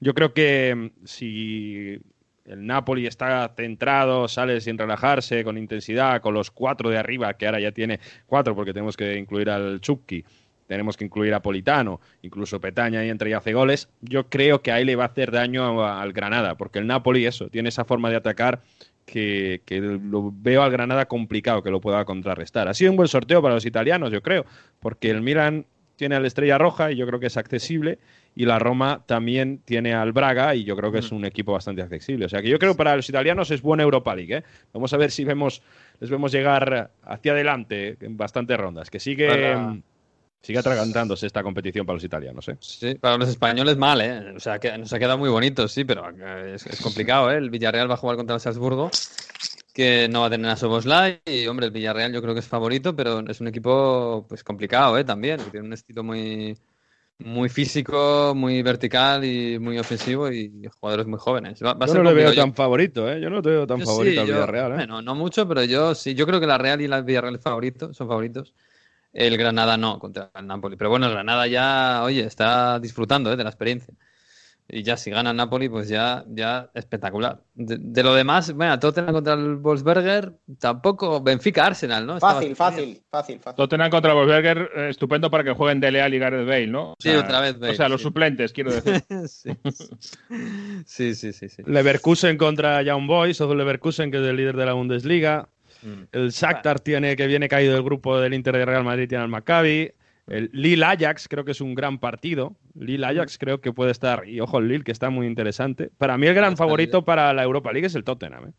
Yo creo que si el Napoli está centrado, sale sin relajarse, con intensidad, con los cuatro de arriba, que ahora ya tiene cuatro porque tenemos que incluir al Chupki, tenemos que incluir a Politano, incluso Petaña y entre y hace goles. Yo creo que ahí le va a hacer daño al Granada, porque el Napoli, eso, tiene esa forma de atacar que, que, lo veo al Granada complicado que lo pueda contrarrestar. Ha sido un buen sorteo para los italianos, yo creo, porque el Milan tiene a la Estrella Roja y yo creo que es accesible y la Roma también tiene al Braga y yo creo que es un equipo bastante accesible. O sea que yo creo que para los italianos es buena Europa League. ¿eh? Vamos a ver si vemos, les vemos llegar hacia adelante en bastantes rondas. Que sigue, sigue atragantándose esta competición para los italianos. ¿eh? Sí, para los españoles mal. ¿eh? O sea, que nos ha quedado muy bonito, sí, pero es, es complicado. ¿eh? El Villarreal va a jugar contra el Salzburgo que no va a tener a Soboslai y hombre el Villarreal yo creo que es favorito pero es un equipo pues complicado ¿eh? también tiene un estilo muy muy físico, muy vertical y muy ofensivo y jugadores muy jóvenes. yo no lo veo tan favorito, ¿eh? Yo no lo veo tan favorito al Villarreal, ¿eh? Bueno, no mucho, pero yo sí. Yo creo que la Real y la Villarreal favorito, son favoritos. El Granada no, contra el Napoli. Pero bueno, el Granada ya, oye, está disfrutando ¿eh? de la experiencia. Y ya si gana Napoli, pues ya, ya espectacular. De, lo demás, bueno, Tottenham contra el Wolfsberger, tampoco. Benfica Arsenal, ¿no? Fácil, fácil, fácil, fácil. Tottenham contra el Wolfsberger, eh, estupendo para que jueguen Dele Alli y Gareth Bale, ¿no? sí, otra vez Bale. O sea, los suplentes, quiero decir. sí. sí, sí, sí, Leverkusen contra Young Boys, o Leverkusen, que es el líder de la Bundesliga. Mm. El Shakhtar tiene, que viene caído del grupo del Inter de Real Madrid, tiene al Maccabi. El Lille Ajax creo que es un gran partido. Lille Ajax creo que puede estar, y ojo el Lille que está muy interesante. Para mí el gran favorito para la Europa League es el Tottenham. ¿eh?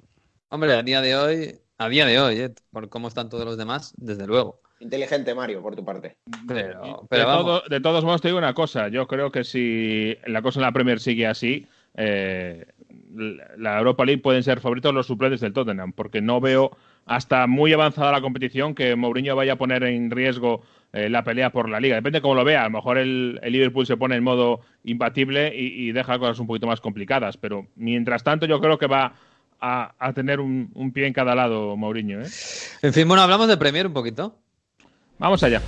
Hombre, a día de hoy, a día de hoy, ¿eh? por cómo están todos los demás, desde luego. Inteligente Mario, por tu parte. Pero, de, todos modos te digo una cosa, yo creo que si la cosa en la Premier sigue así, eh, la Europa League pueden ser favoritos los suplentes del Tottenham, porque no veo hasta muy avanzada la competición que Mourinho vaya a poner en riesgo eh, la pelea por la liga. Depende de cómo lo vea. A lo mejor el, Liverpool se pone en modo imbatible y, deja cosas un poquito más complicadas. Pero mientras tanto, yo creo que va a, tener un, pie en cada lado Mourinho. ¿eh? En fin, bueno, hablamos de Premier un poquito. Vamos allá.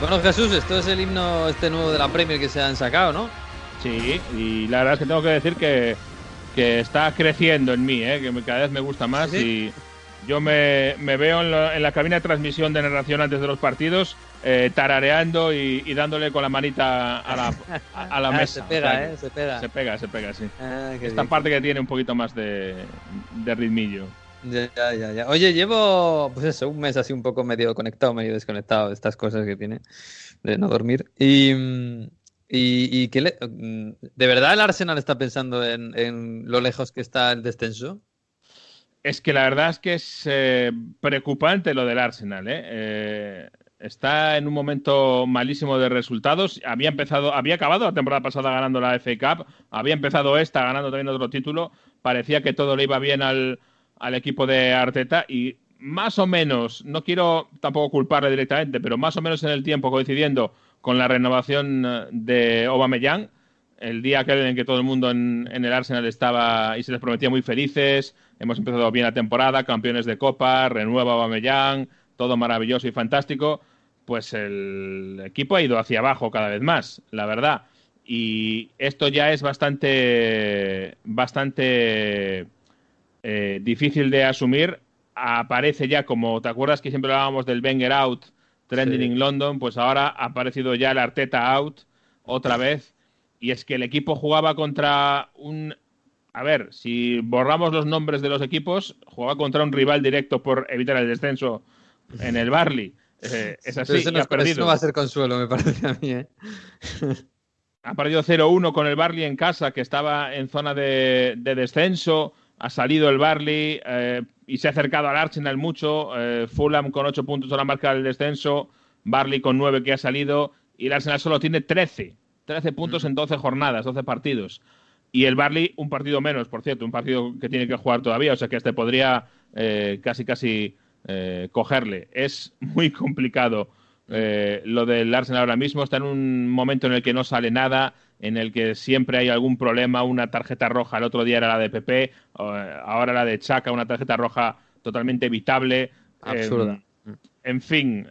Bueno, Jesús, esto es el himno este nuevo de la Premier que se han sacado, ¿no? Sí, y la verdad es que tengo que decir que que está creciendo en mí, ¿eh? que cada vez me gusta más y yo me, veo en, la cabina de transmisión de narración antes de los partidos eh, tarareando y, dándole con la manita a la, a, la ah, mesa. se pega, ¿eh? Se pega. Se pega, se pega, sí. Ah, Esta parte que tiene un poquito más de, de ritmillo. Ya, ya, ya. Oye, llevo, pues eso, un mes así un poco medio conectado, medio desconectado de estas cosas que tiene de no dormir. Y, mm, ¿Y, qué mm, de verdad el Arsenal está pensando en, lo lejos que está el descenso? Es que la verdad es que es eh, preocupante lo del Arsenal. ¿eh? ¿eh? está en un momento malísimo de resultados. Había empezado, había acabado la temporada pasada ganando la FA Cup, había empezado esta ganando también otro título. Parecía que todo le iba bien al, al equipo de Arteta y más o menos, no quiero tampoco culparle directamente, pero más o menos en el tiempo coincidiendo con la renovación eh, de Aubameyang, el día aquel en que todo el mundo en, el Arsenal estaba y se les prometía muy felices, hemos empezado bien la temporada, campeones de Copa, renueva Aubameyang, todo maravilloso y fantástico, pues el equipo ha ido hacia abajo cada vez más, la verdad. Y esto ya es bastante, bastante eh, difícil de asumir. Aparece ya, como te acuerdas que siempre hablábamos del Wenger out, trending in London, pues ahora ha aparecido ya el Arteta out otra vez. Y es que el equipo jugaba contra un a ver, si borramos los nombres de los equipos, juega contra un rival directo por evitar el descenso en el Barley. Eh, es así, eso, no, ha perdido. no va a ser consuelo, me parece a mí. ¿eh? ha perdido 0-1 con el Barley en casa, que estaba en zona de, de descenso. Ha salido el Barley eh, y se ha acercado al Arsenal mucho. Eh, Fulham con 8 puntos a la marca del descenso. Barley con 9 que ha salido. Y el Arsenal solo tiene 13. 13 puntos en 12 jornadas, 12 partidos. Y el Barley un partido menos, por cierto, un partido que tiene que jugar todavía, o sea que este podría eh, casi casi cogerle. Es muy complicado lo del Arsenal ahora mismo, está en un momento en el que no sale nada, en el que siempre hay algún problema, una tarjeta roja, el otro día era la de PP, ahora la de Chaka, una tarjeta roja totalmente evitable. Absurda. en fin,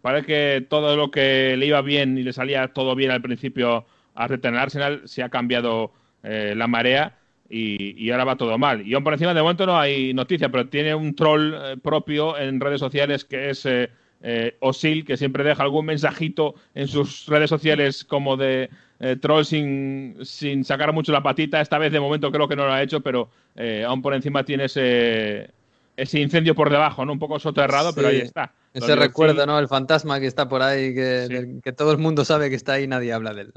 parece que todo lo que le iba bien y le salía todo bien al principio a en el Arsenal se ha cambiado eh, la marea y, ahora va todo mal. Y aún por encima de momento no hay noticia, pero tiene un troll eh, propio en redes sociales que es eh, Osil, que siempre deja algún mensajito en sus redes sociales como de troll sin, sin, sacar mucho la patita. Esta vez de momento creo que no lo ha hecho, pero aún por encima tiene ese, ese incendio por debajo, ¿no? Un poco soterrado, pero ahí está. Ese recuerdo, ¿no? El fantasma que está por ahí, que, que todo el mundo sabe que está ahí y nadie habla de él.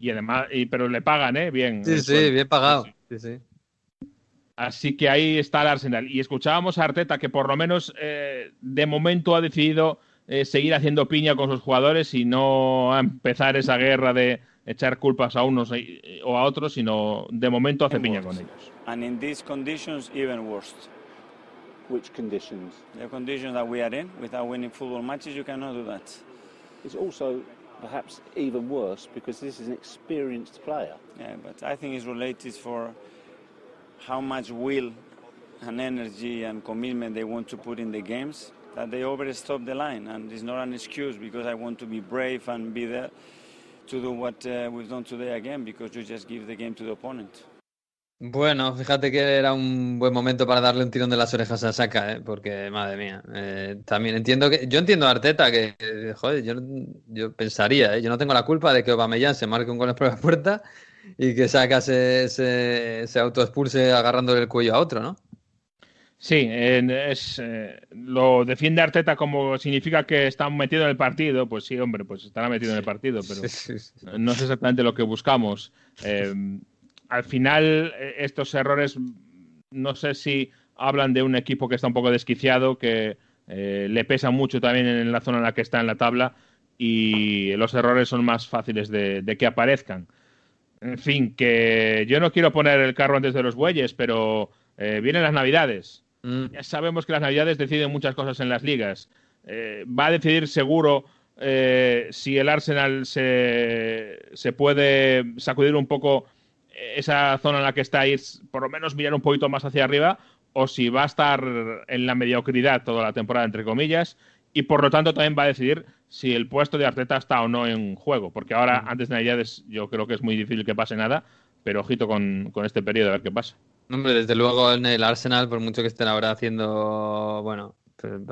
y además, y, pero le pagan, ¿eh? Bien. Sí, sí, bien pagado. Sí, sí. Así que ahí está el Arsenal. Y escuchábamos a Arteta que por lo menos eh, de momento ha decidido eh, seguir haciendo piña con sus jugadores y no empezar esa guerra de echar culpas a unos o a otros, sino de momento hace piña con ellos. And in these conditions, even worse. Which conditions? The conditions that we are in, without winning football matches, you cannot do that. It's also perhaps even worse because this is an experienced player. Yeah, but I think it's related for how much will and energy and commitment they want to put in the games that they overstop the line and it's not an excuse because I want to be brave and be there to do what uh, we've done today again because you just give the game to the opponent. Bueno, fíjate que era un buen momento para darle un tirón de las orejas a Saka, ¿eh? porque madre mía. Eh, también entiendo que. Yo entiendo a Arteta que, joder, yo, yo pensaría, ¿eh? yo no tengo la culpa de que Aubameyang se marque un gol por la puerta y que Saka se, se, se autoexpulse agarrándole el cuello a otro, ¿no? Sí, es, eh, lo defiende Arteta como significa que está metido en el partido. Pues sí, hombre, pues estará metido en el partido, pero no es exactamente lo que buscamos. Eh, al final eh, estos errores no sé si hablan de un equipo que está un poco desquiciado, que eh, le pesa mucho también en la zona en la que está en la tabla y los errores son más fáciles de, que aparezcan. En fin, que yo no quiero poner el carro antes de los bueyes, pero vienen las navidades. Mm. Ya sabemos que las navidades deciden muchas cosas en las ligas. va a decidir seguro si el Arsenal se, se puede sacudir un poco esa zona en la que estáis, por lo menos mirar un poquito más hacia arriba, o si va a estar en la mediocridad toda la temporada, entre comillas, y por lo tanto también va a decidir si el puesto de Arteta está o no en juego, porque ahora, antes de Navidades, yo creo que es muy difícil que pase nada, pero ojito con, con este periodo a ver qué pasa. Hombre, desde luego en el Arsenal, por mucho que estén ahora haciendo, bueno,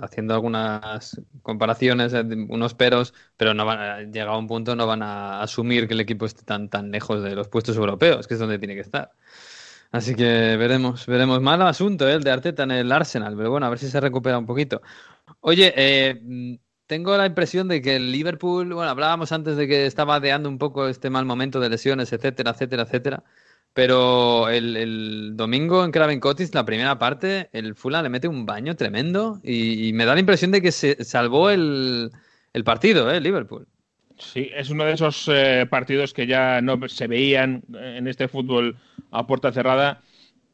haciendo algunas comparaciones, eh, unos peros, pero no van a, llegado a un punto no van a asumir que el equipo esté tan, tan lejos de los puestos europeos, que es donde tiene que estar. Así que veremos, veremos. Mal asunto ¿eh? el de Arteta en el Arsenal, pero bueno, a ver si se recupera un poquito. Oye, eh, tengo la impresión de que el Liverpool, bueno, hablábamos antes de que estaba adeando un poco este mal momento de lesiones, etcétera, etcétera, etcétera. Pero el, domingo en Craven Cottage, la primera parte, el Fulham le mete un baño tremendo y, me da la impresión de que se salvó el, partido, ¿eh? Liverpool. Sí, es uno de esos eh, partidos que ya no se veían en este fútbol a puerta cerrada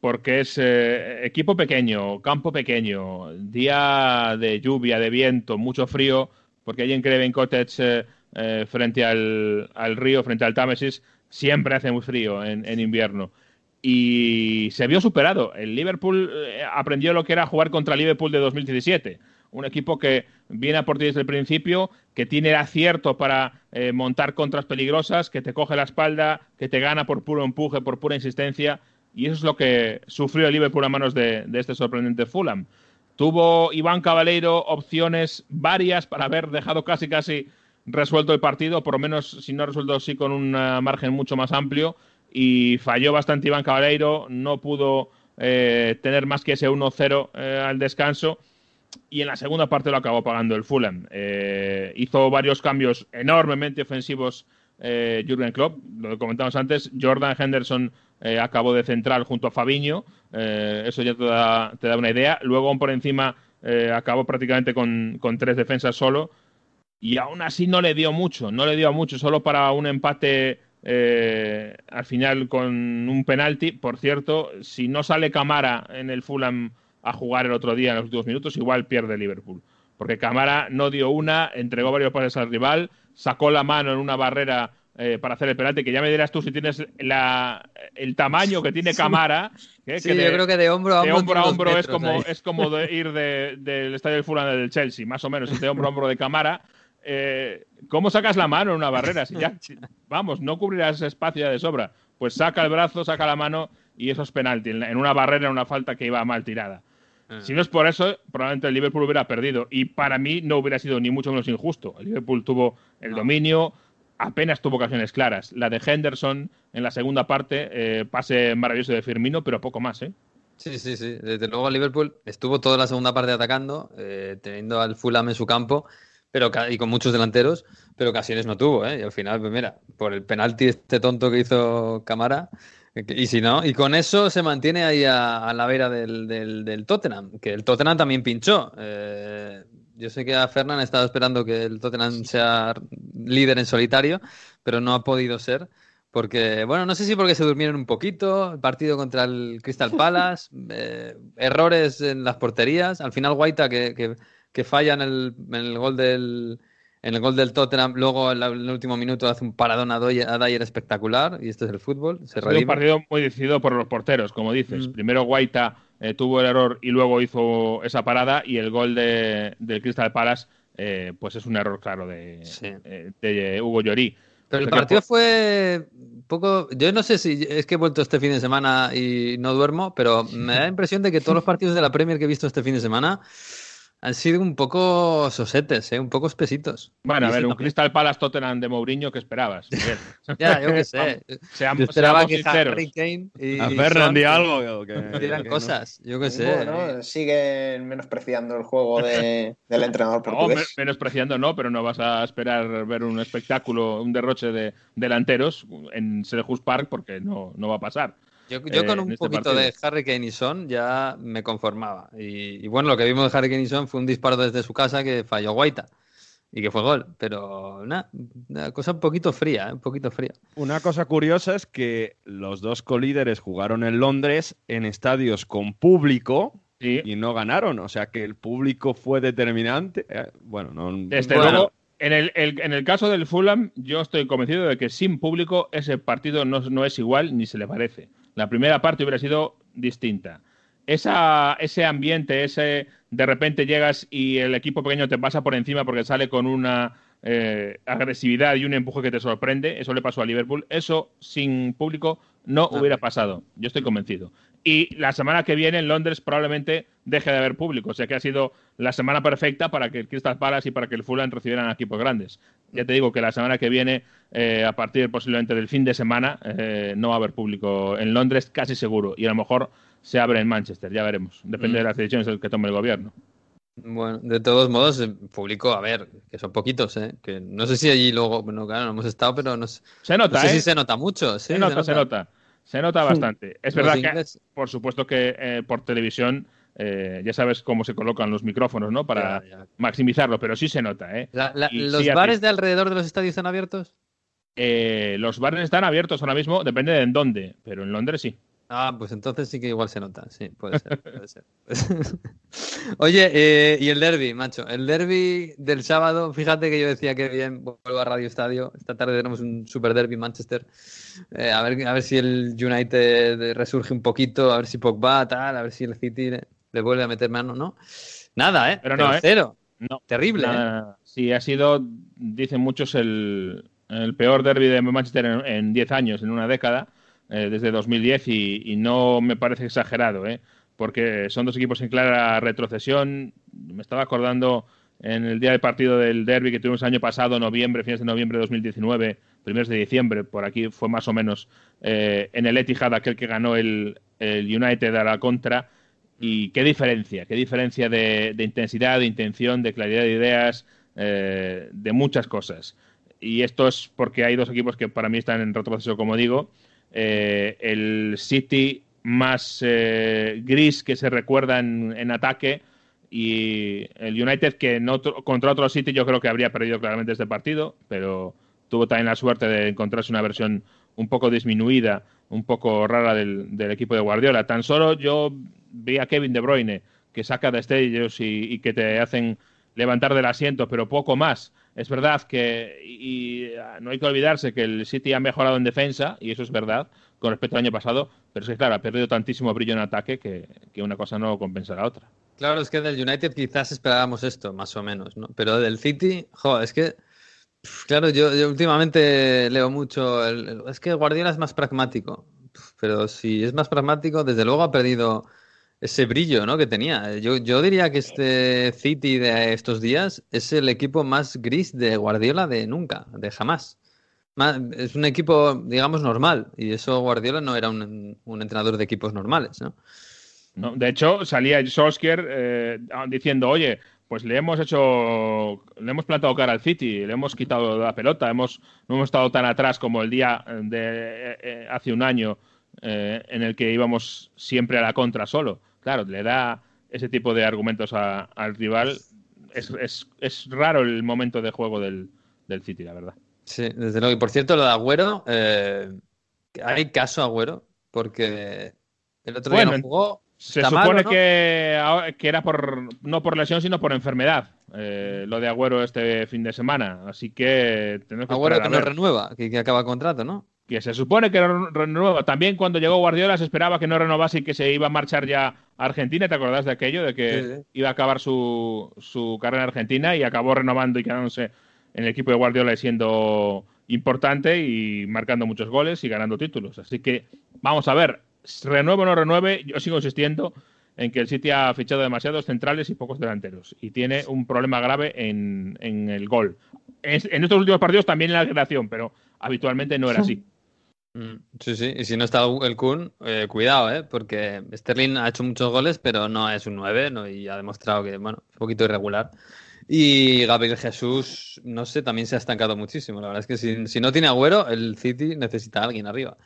porque es eh, equipo pequeño, campo pequeño, día de lluvia, de viento, mucho frío, porque allí en Craven Cottage, eh, frente al, al, río, frente al Támesis, siempre hace muy frío en, invierno. Y se vio superado. El Liverpool eh, aprendió lo que era jugar contra el Liverpool de 2017. Un equipo que viene a por ti desde el principio, que tiene el acierto para eh, montar contras peligrosas, que te coge la espalda, que te gana por puro empuje, por pura insistencia. Y eso es lo que sufrió el Liverpool a manos de, este sorprendente Fulham. Tuvo Iván Cabaleiro opciones varias para haber dejado casi casi resuelto el partido, por lo menos si no ha resuelto así con un margen mucho más amplio y falló bastante Iván Cabaleiro, no pudo eh, tener más que ese 1-0 eh, al descanso y en la segunda parte lo acabó pagando el Fulham. Eh, hizo varios cambios enormemente ofensivos Jürgen Klopp, lo comentamos antes, Jordan Henderson acabó de central junto a Fabiño, eso ya te da, te da, una idea. Luego por encima acabó prácticamente con, con, tres defensas solo y aún así no le dio mucho, no le dio mucho, solo para un empate eh, al final con un penalti. Por cierto, si no sale Camara en el Fulham a jugar el otro día en los últimos minutos, igual pierde Liverpool. Porque Camara no dio una, entregó varios pases al rival, sacó la mano en una barrera eh, para hacer el penalti, que ya me dirás tú si tienes la, el tamaño que tiene Camara. sí, yo creo que de hombro a hombro, de hombro, a hombro es como, es como de ir del estadio del Fulham del Chelsea, más o menos, es de hombro a hombro de Camara. Eh, ¿cómo sacas la mano en una barrera? Si ya, vamos, no cubrirás ese espacio ya de sobra. Pues saca el brazo, saca la mano y eso es penalti. En una barrera, en una falta que iba mal tirada. Ah. Si no es por eso, probablemente el Liverpool hubiera perdido. Y para mí no hubiera sido ni mucho menos injusto. El Liverpool tuvo el dominio, apenas tuvo ocasiones claras. La de Henderson en la segunda parte, eh, pase maravilloso de Firmino, pero poco más, ¿eh? Sí, sí, sí. Desde luego el Liverpool estuvo toda la segunda parte atacando, eh, teniendo al Fulham en su campo pero y con muchos delanteros, pero ocasiones no tuvo, ¿eh? Y al final, pues mira, por el penalti este tonto que hizo Camara, y si no, y con eso se mantiene ahí a, la vera del, del, Tottenham, que el Tottenham también pinchó. Eh, yo sé que a Fernán estaba esperando que el Tottenham sea líder en solitario, pero no ha podido ser. Porque, bueno, no sé si porque se durmieron un poquito, el partido contra el Crystal Palace, eh, errores en las porterías. Al final, Guaita, que que falla en el, gol del en el gol del Tottenham, luego en, el último minuto hace un paradón a, Dyer espectacular, y esto es el fútbol. Se un partido muy decidido por los porteros, como dices. Mm. Primero Guaita eh, tuvo el error y luego hizo esa parada, y el gol de, del Crystal Palace, eh, pues es un error claro de, eh, Hugo Llorí. Pero el partido fue poco. Yo no sé si es que he vuelto este fin de semana y no duermo, pero me da la impresión de que todos los partidos de la Premier que he visto este fin de semana han sido un poco sosetes, ¿eh? un poco espesitos. Bueno, a ver, un Crystal Palace Tottenham de Mourinho, ¿qué esperabas? ya, yo qué sé. Seamos, yo esperaba que Harry Kane y, a Ferran algo. Que, cosas, yo qué sé. ¿no? Siguen menospreciando el juego de, del entrenador portugués. No, menospreciando no, pero no vas a esperar ver un espectáculo, un derroche de delanteros en Selhurst Park porque no, no va a pasar. Yo, eh, con un este poquito de Harry Kane y Son ya me conformaba. Y, bueno, lo que vimos de Harry Kane y Son fue un disparo desde su casa que falló Guaita y que fue gol. Pero nada, una cosa un poquito fría, ¿eh? un poquito fría. Una cosa curiosa es que los dos colíderes jugaron en Londres en estadios con público. Y no ganaron, o sea que el público fue determinante. Eh, bueno, no. Desde luego, en el, en el, caso del Fulham, yo estoy convencido de que sin público ese partido no, no es igual ni se le parece. La primera parte hubiera sido distinta. Esa, ese ambiente, ese de repente llegas y el equipo pequeño te pasa por encima porque sale con una eh, agresividad y un empuje que te sorprende, eso le pasó a Liverpool, eso sin público no hubiera pasado, yo estoy convencido. Y la semana que viene en Londres probablemente deje de haber público. O sea que ha sido la semana perfecta para que el Crystal Palace y para que el Fulham recibieran equipos grandes. Ya te digo que la semana que viene, eh, a partir posiblemente del fin de semana, eh, no va a haber público en Londres, casi seguro. Y a lo mejor se abre en Manchester, ya veremos. Depende de mm. las decisiones que tome el gobierno. Bueno, de todos modos, el público, a ver, que son poquitos, ¿eh? Que no sé si allí luego, bueno, claro, no hemos estado, pero no, se nota, no sé si se nota mucho. se, nota, se nota. Se nota bastante. Es verdad que, por supuesto que eh, por televisión eh, ya sabes cómo se colocan los micrófonos, ¿no? Para maximizarlo, pero sí se nota, ¿eh? ¿Los bares de alrededor de los estadios están abiertos? Eh, los bares están abiertos ahora mismo, depende de en dónde, pero en Londres sí. Ah, pues entonces sí que igual se nota, sí, puede ser. Puede ser. Oye, eh, y el derby, macho. El derby del sábado, fíjate que yo decía que bien, vuelvo a Radio Estadio. Esta tarde tenemos un super derby Manchester. Eh, a, ver, a ver si el United resurge un poquito, a ver si Pogba, tal, a ver si el City le, vuelve a meter mano, ¿no? Nada, ¿eh? Pero no, ¿eh? Cero. No. Terrible, ¿eh? Sí, ha sido, dicen muchos, el, peor derby de Manchester en 10 años, en una década eh, desde 2010 y, no me parece exagerado, ¿eh? porque son dos equipos en clara retrocesión. Me estaba acordando en el día del partido del derby que tuvimos el año pasado, noviembre, fines de noviembre de 2019, primeros de diciembre, por aquí fue más o menos eh, en el Etihad aquel que ganó el, United a la contra. Y qué diferencia, qué diferencia de, intensidad, de intención, de claridad de ideas, eh, de muchas cosas. Y esto es porque hay dos equipos que para mí están en retroceso, como digo. Eh, el City más gris que se recuerda en ataque, y el United que no, contra otro City yo creo que habría perdido claramente este partido, pero tuvo también la suerte de encontrarse una versión un poco disminuida, un poco rara del, equipo de Guardiola. Tan solo yo vi a Kevin De Bruyne que saca de estrellos y, que te hacen levantar del asiento, pero poco más. Es verdad que y, no hay que olvidarse que el City ha mejorado en defensa, y eso es verdad, con respecto al año pasado, pero es que, claro, ha perdido tantísimo brillo en ataque que, que una cosa no compensa la otra. Claro, es que del United quizás esperábamos esto, más o menos, ¿no? Pero del City, joder, es que, claro, yo, últimamente leo mucho, es que Guardiola es más pragmático, pero si es más pragmático, desde luego ha perdido ese brillo, ¿no? Que tenía. Yo, yo diría que este City de estos días es el equipo más gris de Guardiola de nunca, de jamás. Es un equipo, digamos, normal, y eso Guardiola no era un, un entrenador de equipos normales, ¿no? De hecho, salía Solskjaer eh, diciendo, oye, pues le hemos hecho, le hemos plantado cara al City, le hemos quitado la pelota, hemos, no hemos estado tan atrás como el día de eh, eh, hace un año en el que íbamos siempre a la contra solo. Claro, le da ese tipo de argumentos al rival. Es, es, es, raro el momento de juego del, del, City, la verdad. Sí, desde luego. Y por cierto, lo de Agüero, ¿hay caso Agüero? Porque el otro día no jugó se supone que, que, era por no por lesión, sino por enfermedad. Eh, lo de Agüero este fin de semana. Así que tenemos que Agüero que no renueva, que, que, acaba contrato, ¿no? Que se supone que renueva. También cuando llegó Guardiola se esperaba que no renovase y que se iba a marchar ya a Argentina. ¿Te acordás de aquello? De que iba a acabar su, su carrera en Argentina y acabó renovando y quedándose en el equipo de Guardiola y siendo importante y marcando muchos goles y ganando títulos. Así que vamos a ver renueve o no renueve, yo sigo insistiendo en que el City ha fichado demasiados centrales y pocos delanteros y tiene un problema grave en, el gol. En, estos últimos partidos también en la creación, pero habitualmente no era así. Mm, sí, sí, y si no está el Kun, eh, cuidado, ¿eh? porque Sterling ha hecho muchos goles, pero no es un 9 ¿no? y ha demostrado que, bueno, es un poquito irregular. Y Gabriel Jesús, no sé, también se ha estancado muchísimo. La verdad es que si, si no tiene agüero, el City necesita a alguien arriba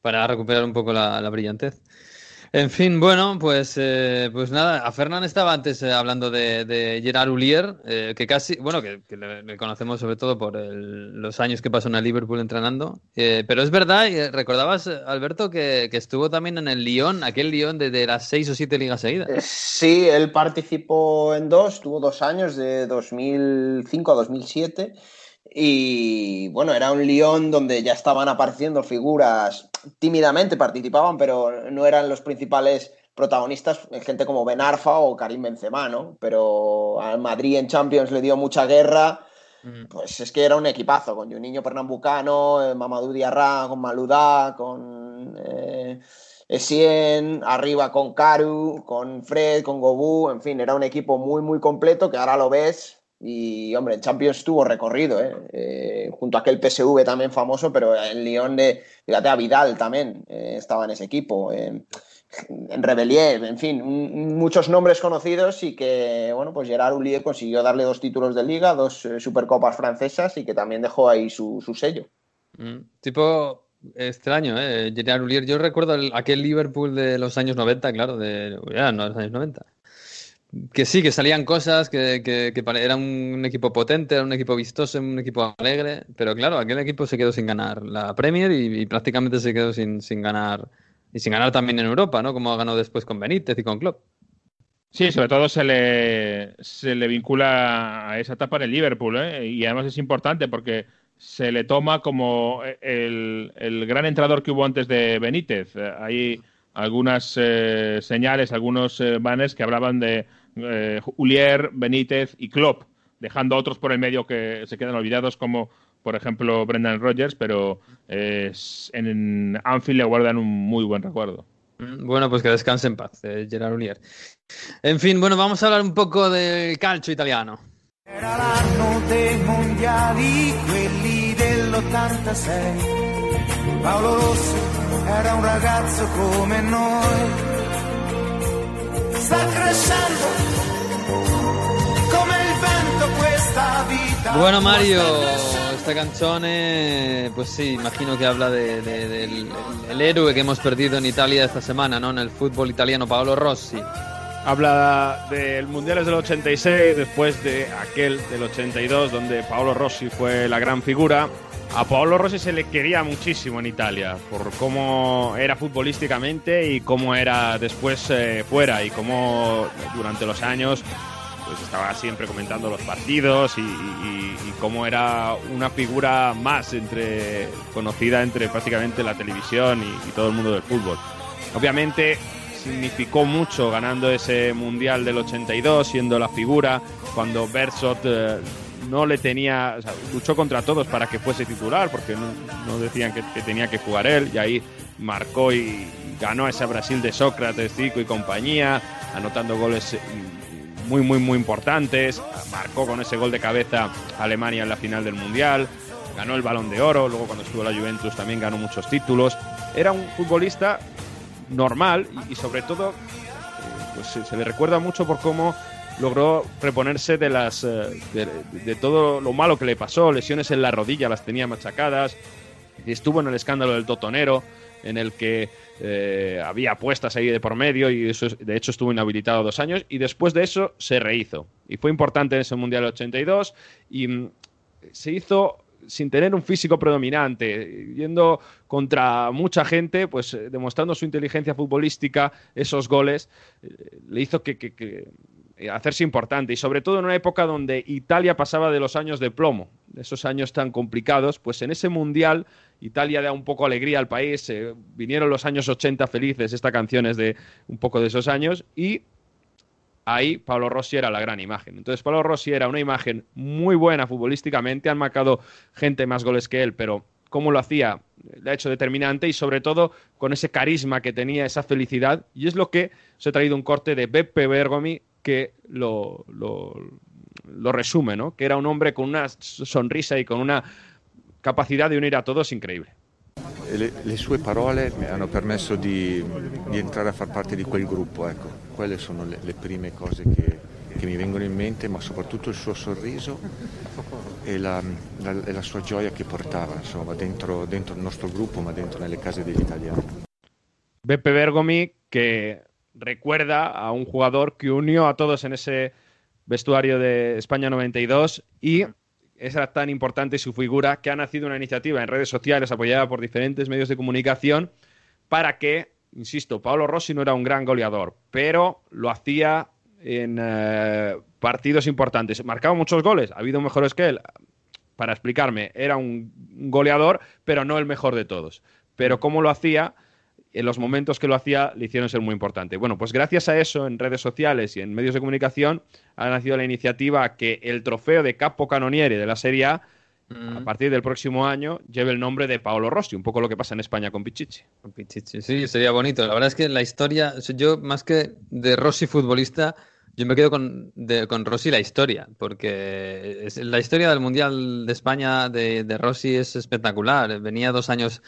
para recuperar un poco la, brillantez. En fin, bueno, pues, eh, pues nada, a Fernán estaba antes eh, hablando de, Gerard Ulier, eh, que casi, bueno, que, le, conocemos sobre todo por los años que pasó en el Liverpool entrenando, pero es verdad, recordabas, Alberto, que, estuvo también en el Lyon, aquel Lyon de, las seis o siete ligas seguidas. Sí, él participó en dos, tuvo dos años, de 2005 a 2007. Y bueno, era un Lyon donde ya estaban apareciendo figuras tímidamente, participaban, pero no eran los principales protagonistas, gente como Ben Arfa o Karim Benzema, ¿no? Pero al Madrid en Champions le dio mucha guerra. Mm. Pues es que era un equipazo, con Juninho Pernambucano, eh, Mamadou Diarra, con Maludá, con eh, Essien, arriba con Karu, con Fred, con Gobú, en fin, era un equipo muy, muy completo que ahora lo ves y, hombre, en Champions tuvo recorrido, ¿eh? ¿eh? junto a aquel PSV también famoso, pero el Lyon de, fíjate, a Vidal también eh, estaba en ese equipo. en Rebelier, en fin, muchos nombres conocidos y que, bueno, pues Gerard Ulier consiguió darle dos títulos de liga, dos eh, supercopas francesas y que también dejó ahí su, sello. Mm, tipo extraño, ¿eh? Gerard Ulier, yo recuerdo aquel Liverpool de los años 90, claro, de, ya, no, los años 90 que sí, que salían cosas, que, que, era un equipo potente, era un equipo vistoso, un equipo alegre, pero claro, aquel equipo se quedó sin ganar la Premier y, prácticamente se quedó sin, sin, ganar, y sin ganar también en Europa, ¿no? Como ganado después con Benítez y con Klopp. Sí, sobre todo se le, se le vincula a esa etapa en el Liverpool, ¿eh? y además es importante porque se le toma como el, el gran entrador que hubo antes de Benítez. Hay algunas eh, señales, algunos eh, banners que hablaban de eh, Ulier, Benítez y Klopp, dejando a otros por el medio que se quedan olvidados como por ejemplo Brendan Rodgers, pero en Anfield le guardan un muy buen recuerdo. Mm, bueno, pues que descanse en paz, Gerard Ulier. En fin, bueno, vamos a hablar un poco del calcio italiano. Era l'anno dei mondiali, quelli dell'86. Paolo Rossi era un ragazzo come noi. Bueno, Mario, esta canzone, pues sí, imagino que habla de, de- del el héroe que hemos perdido en Italia esta semana, ¿no? En el fútbol italiano, Paolo Rossi. Habla del Mundiales del 86, después de aquel del 82, donde Paolo Rossi fue la gran figura. A Paolo Rossi se le quería muchísimo en Italia, por cómo era futbolísticamente y cómo era después eh, fuera, y cómo durante los años pues estaba siempre comentando los partidos y, cómo era una figura más entre conocida entre prácticamente la televisión y, y todo el mundo del fútbol. Obviamente significó mucho ganando ese mundial del 82, siendo la figura cuando Bersot eh, no le tenía, o luchó contra todos para que fuese titular, porque no, decían que, tenía que jugar él, y ahí marcó y ganó a ese Brasil de Sócrates, Zico y compañía, anotando goles muy, muy, muy importantes. Marcó con ese gol de cabeza a Alemania en la final del Mundial. Ganó el Balón de Oro. Luego, cuando estuvo la Juventus, también ganó muchos títulos. Era un futbolista normal y, sobre todo, eh, pues se le recuerda mucho por cómo logró reponerse de las eh, de, todo lo malo que le pasó. Lesiones en la rodilla las tenía machacadas. Estuvo en el escándalo del Totonero, en el que eh, había apuestas ahí de por medio y eso, es- de hecho estuvo inhabilitado dos años y después de eso se rehizo. Y fue importante en ese Mundial del 82 y mm, se hizo sin tener un físico predominante, yendo contra mucha gente, pues eh, demostrando su inteligencia futbolística, esos goles, le hizo que, hacerse importante y sobre todo en una época donde Italia pasaba de los años de plomo, de esos años tan complicados, pues en ese mundial Italia da un poco alegría al país, eh, vinieron los años 80 felices, esta canción es de un poco de esos años y ahí Pablo Rossi era la gran imagen. Entonces Pablo Rossi era una imagen muy buena futbolísticamente, han marcado gente más goles que él, pero cómo lo hacía le ha hecho determinante y sobre todo con ese carisma que tenía, esa felicidad, y es lo que os he traído un corte de Beppe Bergomi que lo, lo, lo resume, ¿no? Que era un hombre con una sonrisa y con una capacidad de unir a todos increíble. Le, le sue parole mi hanno permesso di, di entrare a far parte di quel gruppo, ecco. Quelle sono le, le prime cose che, che mi vengono in mente, ma soprattutto il suo sorriso e la, la- la sua gioia che portava, insomma, dentro, dentro il nostro gruppo, ma dentro nelle case degli italiani. Beppe Bergomi, que recuerda a un jugador que unió a todos en ese vestuario de España 92 y era tan importante su figura que ha nacido una iniciativa en redes sociales apoyada por diferentes medios de comunicación para que, insisto, Paolo Rossi no era un gran goleador, pero lo hacía en eh, partidos importantes. Marcaba muchos goles, ha habido mejores que él. Para explicarme, era un goleador, pero no el mejor de todos. Pero cómo lo hacía, en los momentos que lo hacía le hicieron ser muy importante. Bueno, pues gracias a eso, en redes sociales y en medios de comunicación, ha nacido la iniciativa que el trofeo de Capo Canoniere de la Serie A, a partir del próximo año, lleve el nombre de Paolo Rossi, un poco lo que pasa en España con Pichichi. Con Pichichi, Sí, sería bonito. La verdad es que la historia, yo más que de Rossi futbolista, yo me quedo con, de- con Rossi la historia, porque es- la historia del Mundial de España de, de Rossi es espectacular. Venía dos años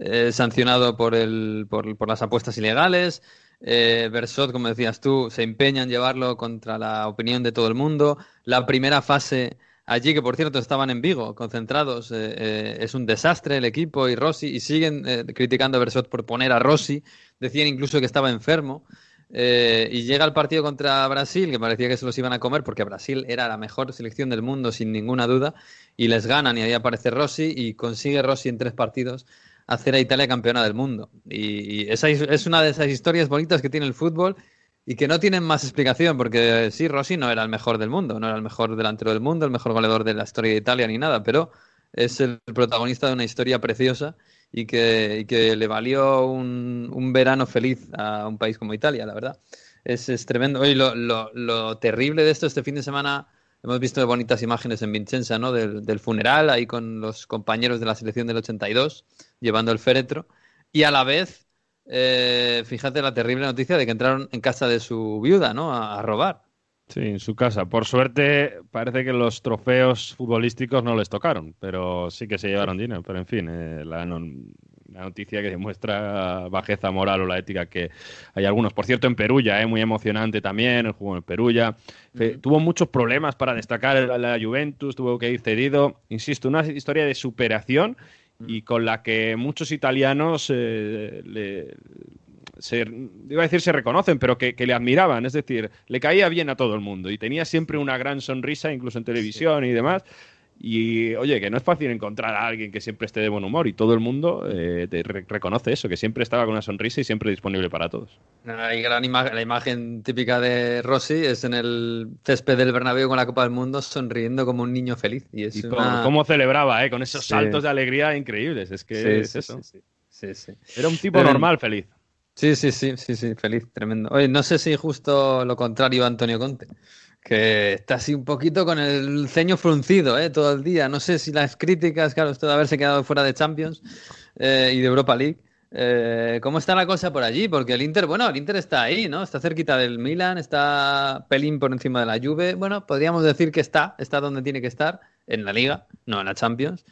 eh, sancionado por, el, por, por las apuestas ilegales. Eh, Bersot, como decías tú, se empeña en llevarlo contra la opinión de todo el mundo. La primera fase allí, que por cierto estaban en Vigo, concentrados, eh, eh, es un desastre el equipo y Rossi, y siguen criticando a Bersot por poner a Rossi. Decían incluso que estaba enfermo. Y llega el partido contra Brasil, que parecía que se los iban a comer, porque Brasil era la mejor selección del mundo, sin ninguna duda, y les ganan, y ahí aparece Rossi, y consigue Rossi en tres partidos hacer a Italia campeona del mundo. Y, y esa es- una de esas historias bonitas que tiene el fútbol y que no tienen más explicación, porque sí, Rossi no era el mejor del mundo, no era el mejor delantero del mundo, el mejor goleador de la historia de Italia ni nada, pero es el protagonista de una historia preciosa y que, y que le valió un, un verano feliz a un país como Italia, la verdad. Es, es tremendo. Oye, lo, lo- lo terrible de esto este fin de semana, hemos visto bonitas imágenes en Vincenza, ¿no? Del, funeral, ahí con los compañeros de la selección del 82, llevando el féretro. Y a la vez, eh, fíjate la terrible noticia de que entraron en casa de su viuda, ¿no? A, a robar. Sí, en su casa. Por suerte, parece que los trofeos futbolísticos no les tocaron, pero sí que se llevaron dinero. Pero en fin, eh, la, noticia que demuestra bajeza moral o la ética que hay algunos. Por cierto, en Perulla, eh, muy emocionante también, el juego en Perulla. Tuvo muchos problemas para destacar la, Juventus, tuvo que ir cedido. Insisto, una historia de superación y con la que muchos italianos eh, le, se, iba a decir se reconocen, pero que, le admiraban, es decir, le caía bien a todo el mundo y tenía siempre una gran sonrisa, incluso en televisión y demás. Y oye, que no es fácil encontrar a alguien que siempre esté de buen humor y todo el mundo eh, reconoce eso, que siempre estaba con una sonrisa y siempre disponible para todos. La, gran la imagen típica de Rossi es en el césped del Bernabéu con la Copa del Mundo sonriendo como un niño feliz. Y, es cómo, celebraba, eh, con esos saltos de alegría increíbles. Es que es eso. Era un tipo normal, feliz. Sí, sí, sí, sí, sí, feliz, tremendo. Oye, no sé si justo lo contrario a Antonio Conte, que está así un poquito con el ceño fruncido ¿eh? todo el día. No sé si las críticas, claro, esto de haberse quedado fuera de Champions eh, y de Europa League. Eh, ¿Cómo está la cosa por allí? Porque el Inter, bueno, el Inter está ahí, ¿no? Está cerquita del Milan, está pelín por encima de la Juve. Bueno, podríamos decir que está, está donde tiene que estar, en la Liga, no en la Champions.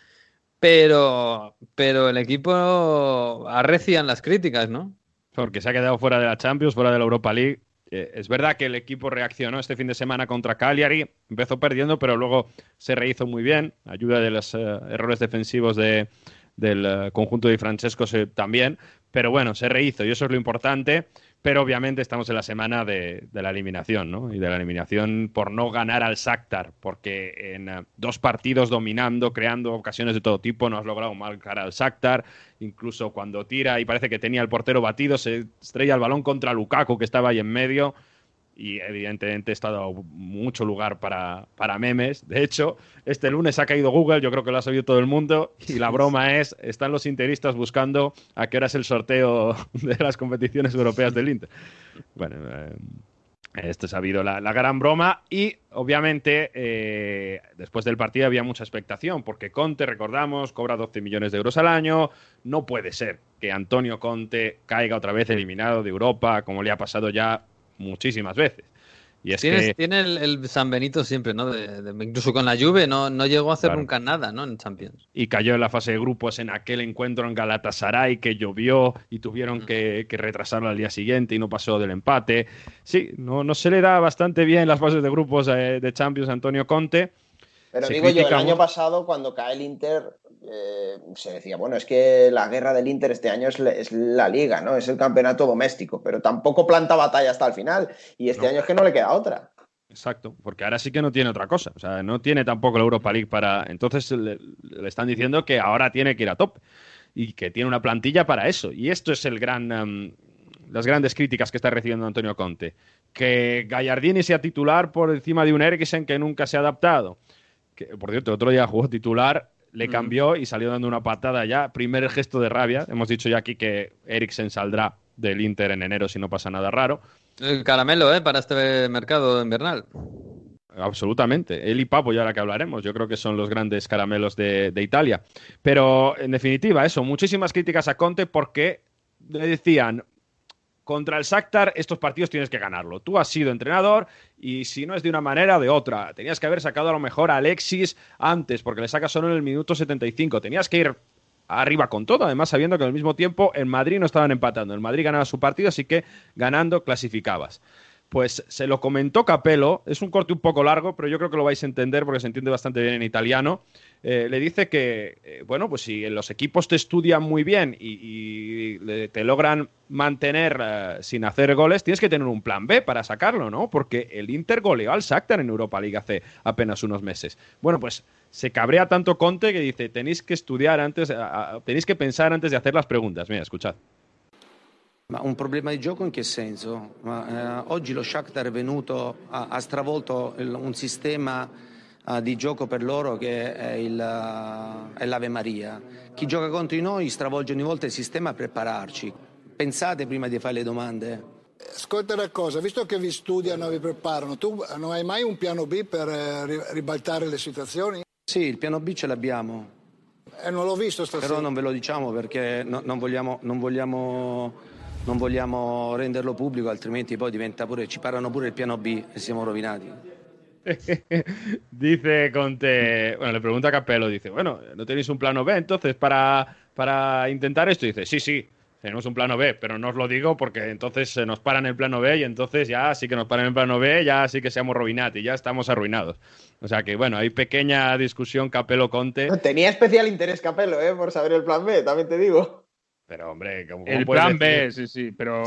Pero, pero el equipo arrecian las críticas, ¿no? porque se ha quedado fuera de la Champions, fuera de la Europa League. Eh, es verdad que el equipo reaccionó este fin de semana contra Cagliari, empezó perdiendo, pero luego se rehizo muy bien, ayuda de los eh, errores defensivos del eh, conjunto de Francesco también, pero bueno, se rehizo y eso es lo importante pero obviamente estamos en la semana de, la eliminación, ¿no? Y de la eliminación por no ganar al Shakhtar, porque en eh, dos partidos dominando, creando ocasiones de todo tipo, no has logrado marcar al Shakhtar, incluso cuando tira y parece que tenía el portero batido, se estrella el balón contra Lukaku, que estaba ahí en medio, y evidentemente está dado mucho lugar para, para, memes. De hecho, este lunes ha caído Google, yo creo que lo ha sabido todo el mundo, y la broma es, están los interistas buscando a qué hora es el sorteo de las competiciones europeas del Inter. Bueno, eh, esto ha habido la, la, gran broma y obviamente eh, después del partido había mucha expectación porque Conte, recordamos, cobra 12 millones de euros al año. No puede ser que Antonio Conte caiga otra vez eliminado de Europa como le ha pasado ya muchísimas veces. Y es que... Tiene el, San Benito siempre, ¿no? incluso con la Juve no, no llegó a hacer nunca nada, ¿no? En Champions. Y cayó en la fase de grupos en aquel encuentro en Galatasaray que llovió y tuvieron mm. que, retrasarlo al día siguiente y no pasó del empate. Sí, no, no se le da bastante bien las fases de grupos de, de Champions a Antonio Conte. Pero digo yo, el año pasado, cuando cae el Inter, eh, se decía, bueno, es que la guerra del Inter este año es, la liga, ¿no? Es el campeonato doméstico, pero tampoco planta batalla hasta el final. Y este año es que no le queda otra. Exacto, porque ahora sí que no tiene otra cosa. O sea, no tiene tampoco la Europa League para. Entonces le, están diciendo que ahora tiene que ir a top y que tiene una plantilla para eso. Y esto es el gran. Em, las grandes críticas que está recibiendo Antonio Conte. Que Gallardini sea titular por encima de un Eriksen que nunca se ha adaptado. Que, por cierto, el otro día jugó titular le cambió y salió dando una patada ya. Primer gesto de rabia. Hemos dicho ya aquí que Eriksen saldrá del Inter en enero si no pasa nada raro. El caramelo, ¿eh? Para este mercado invernal. Absolutamente. Él y Papo, ya la que hablaremos. Yo creo que son los grandes caramelos de, de Italia. Pero, en definitiva, eso. Muchísimas críticas a Conte porque le decían, contra el Shakhtar estos partidos tienes que ganarlo. Tú has sido entrenador y si no es de una manera, de otra. Tenías que haber sacado a lo mejor a Alexis antes, porque le sacas solo en el minuto 75. Tenías que ir arriba con todo, además sabiendo que al mismo tiempo en Madrid no estaban empatando. El Madrid ganaba su partido, así que ganando clasificabas. Pues se lo comentó Capello, es un corte un poco largo, pero yo creo que lo vais a entender porque se entiende bastante bien en italiano. Eh, le dice que, eh, bueno, pues si los equipos te estudian muy bien y, te logran mantener eh, sin hacer goles, tienes que tener un plan B para sacarlo, ¿no? Porque el Inter goleó al Shakhtar en Europa League hace apenas unos meses. Bueno, pues se cabrea tanto Conte que dice, tenéis que estudiar antes, tenéis que pensar antes de hacer las preguntas. Mira, escuchad. Ma un problema di gioco in che senso? Ma, eh, oggi lo Shakhtar è venuto, ha, ha stravolto il, un sistema uh, di gioco per loro che è, il, uh, è l'Ave Maria. Chi gioca contro di noi stravolge ogni volta il sistema per prepararci. Pensate prima di fare le domande. Ascolta una cosa, visto che vi studiano e vi preparano, tu non hai mai un piano B per eh, ribaltare le situazioni? Sì, il piano B ce l'abbiamo. Eh, non l'ho visto stasera. Però non ve lo diciamo perché no, non vogliamo, non vogliamo non vogliamo renderlo pubblico, altrimenti poi diventa pure, ci parlano pure il piano B e siamo rovinati. dice Conte, bueno, le pregunta a Capello, dice, bueno, ¿no tenéis un plano B entonces para, para intentar esto? Dice, sí, sí, tenemos un plano B, pero no os lo digo porque entonces se nos paran el plano B y entonces ya sí que nos paran el plano B, ya sí que seamos rovinati, ya estamos arruinados. O sea que bueno, hay pequeña discusión Capello-Conte. Tenía especial interés Capello, ¿eh? Por saber el plan B, también te digo. Pero hombre, ¿cómo, El plan B, sí, sí, pero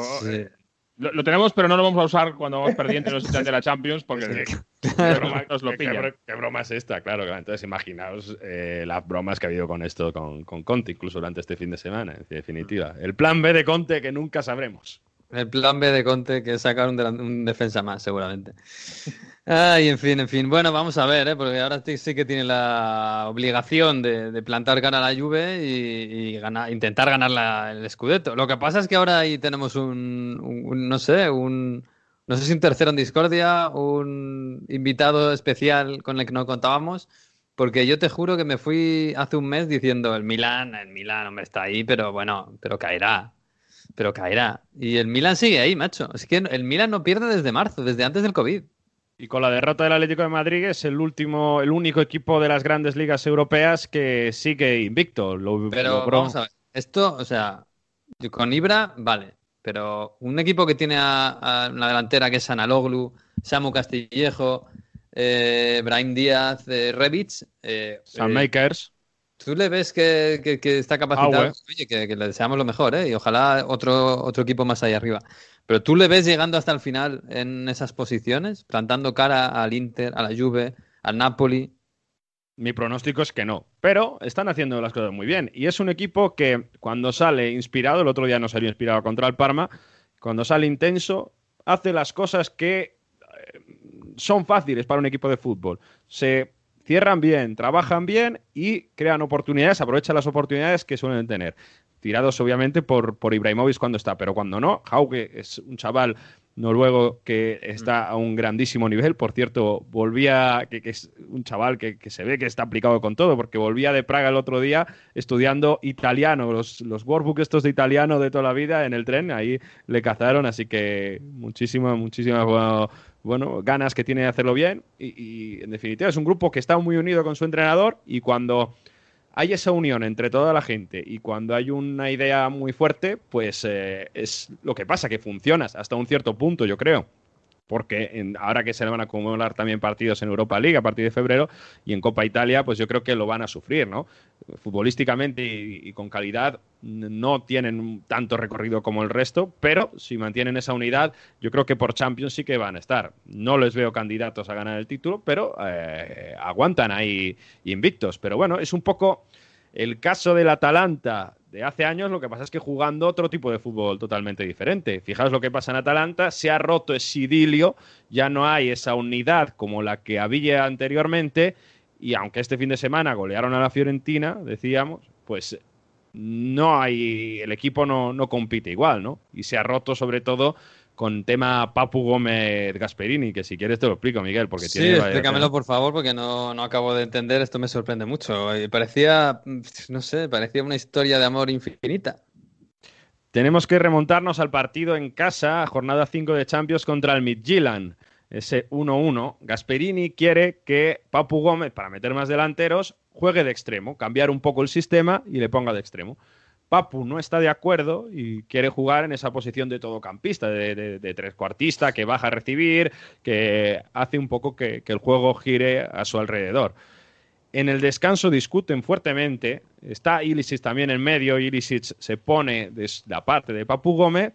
Lo, lo tenemos, pero no lo vamos a usar cuando vamos perdiendo los de la Champions porque ¿Qué broma, nos lo qué- qué broma es esta? Claro, claro. entonces imaginaos eh, las bromas que ha habido con esto, con, con Conte, incluso durante este fin de semana, en definitiva. El plan B de Conte que nunca sabremos. El plan B de Conte, que es sacar un, un defensa más, seguramente. Ay, en fin, en fin. Bueno, vamos a ver, ¿eh? porque ahora sí- que tiene la obligación de, de plantar cara a la Juve y, y ganar- intentar ganar la- el Scudetto. Lo que pasa es que ahora ahí tenemos un- un- no sé, un, no sé si un tercero en discordia, un invitado especial con el que no contábamos, porque yo te juro que me fui hace un mes diciendo el Milan, el Milan, hombre, está ahí, pero bueno, pero caerá. Pero caerá. Y el Milan sigue ahí, macho. Es que el Milan no pierde desde marzo, desde antes del COVID. Y con la derrota del Atlético de Madrid es el último, el único equipo de las grandes ligas europeas que sigue invicto. Lo, Pero logró- vamos a ver. Esto, o sea, con Ibra, vale. Pero un equipo que tiene a, a una delantera que es Analoglu, Samu Castillejo, eh, Brahim Díaz, eh, Rebic. Eh, Sam eh, Makers. Tú le ves que, que- que está capacitado. Aue. Oye, que, que le deseamos lo mejor, ¿eh? Y ojalá otro, otro equipo más allá arriba. Pero tú le ves llegando hasta el final en esas posiciones, plantando cara al Inter, a la Juve, al Napoli. Mi pronóstico es que no. Pero están haciendo las cosas muy bien. Y es un equipo que cuando sale inspirado, el otro día no salió inspirado contra el Parma, cuando sale intenso, hace las cosas que eh, son fáciles para un equipo de fútbol. Se cierran bien, trabajan bien y crean oportunidades, aprovechan las oportunidades que suelen tener. Tirados obviamente por, por Ibrahimovic cuando está, pero cuando no, Hauke es un chaval noruego que está a un grandísimo nivel. Por cierto, volvía, que, que es un chaval que, que se ve que está aplicado con todo, porque volvía de Praga el otro día estudiando italiano, los, los workbook estos de italiano de toda la vida en el tren, ahí le cazaron, así que muchísimas, muchísimas bueno, ganas que tiene de hacerlo bien. Y, y, en definitiva es un grupo que está muy unido con su entrenador y cuando hay esa unión entre toda la gente y cuando hay una idea muy fuerte, pues eh, es lo que pasa, que funcionas hasta un cierto punto, yo creo. Porque en- ahora que se le van a acumular también partidos en Europa League a partir de febrero y en Copa Italia, pues yo creo que lo van a sufrir, ¿no? Futbolísticamente y, con calidad no tienen tanto recorrido como el resto, pero si mantienen esa unidad, yo creo que por Champions sí que van a estar. No les veo candidatos a ganar el título, pero eh, aguantan ahí invictos. Pero bueno, es un poco el caso del Atalanta de hace años, lo que pasa es que jugando otro tipo de fútbol totalmente diferente. Fijaos lo que pasa en Atalanta, se ha roto ese idilio, ya no hay esa unidad como la que había anteriormente, y aunque este fin de semana golearon a la Fiorentina, decíamos, pues no hay, el equipo no, no compite igual, ¿no? Y se ha roto sobre todo con tema Papu Gómez Gasperini, que si quieres te lo explico, Miguel, porque Sí, tiene... explícamelo por favor, porque no, no acabo de entender. Esto me sorprende mucho. Parecía, no sé, parecía una historia de amor infinita. Tenemos que remontarnos al partido en casa, jornada 5 de Champions contra el Midtjylland. Ese 1-1. Gasperini quiere que Papu Gómez, para meter más delanteros, juegue de extremo, cambiar un poco el sistema y le ponga de extremo. Papu no está de acuerdo y quiere jugar en esa posición de todocampista, de, de, de trescuartista, que baja a recibir, que hace un poco que, el juego gire a su alrededor. En el descanso discuten fuertemente. Está Ilicic también en medio. Ilicic se pone de la parte de Papu Gómez.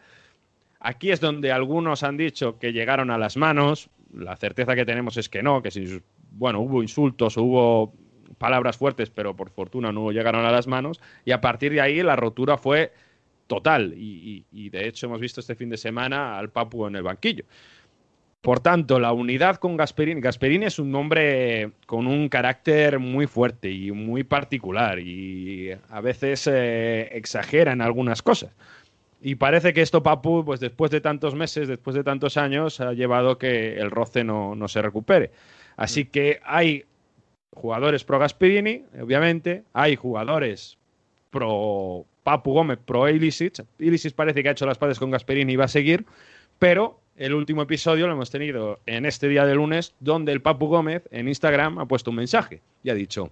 Aquí es donde algunos han dicho que llegaron a las manos. La certeza que tenemos es que no, que si, bueno, hubo insultos, hubo palabras fuertes, pero por fortuna no llegaron a las manos. Y a partir de ahí la rotura fue total. Y, y- y de hecho hemos visto este fin de semana al Papu en el banquillo. Por tanto, la unidad con Gasperini. Gasperini es un hombre con un carácter muy fuerte y muy particular y a veces eh, exagera en algunas cosas. Y parece que esto, Papu, pues después de tantos meses, después de tantos años, ha llevado que el roce no, no se recupere. Así que hay jugadores pro Gasperini, obviamente, hay jugadores pro Papu Gómez pro Ilicic. Ilicic parece que ha hecho las paces con Gasperini y va a seguir, pero el último episodio lo hemos tenido en este día de lunes, donde el Papu Gómez en Instagram ha puesto un mensaje y ha dicho,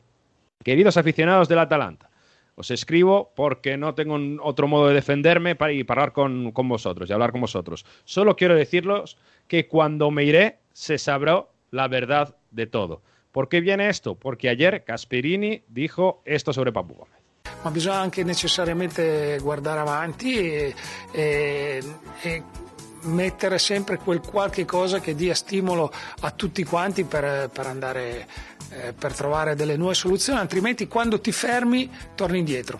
queridos aficionados del Atalanta, os escribo porque no tengo otro modo de defenderme para ir hablar con, con, vosotros y hablar con vosotros. Solo quiero decirles que cuando me iré se sabrá la verdad de todo. ¿Por qué viene esto? Porque ayer Casperini dijo esto sobre Papu Gómez. Ma bisogna anche necessariamente guardare avanti e, e, e mettere sempre quel qualche cosa che dia stimolo a tutti quanti per, per andare eh, per trovare delle nuove soluzioni, altrimenti quando ti fermi torni indietro.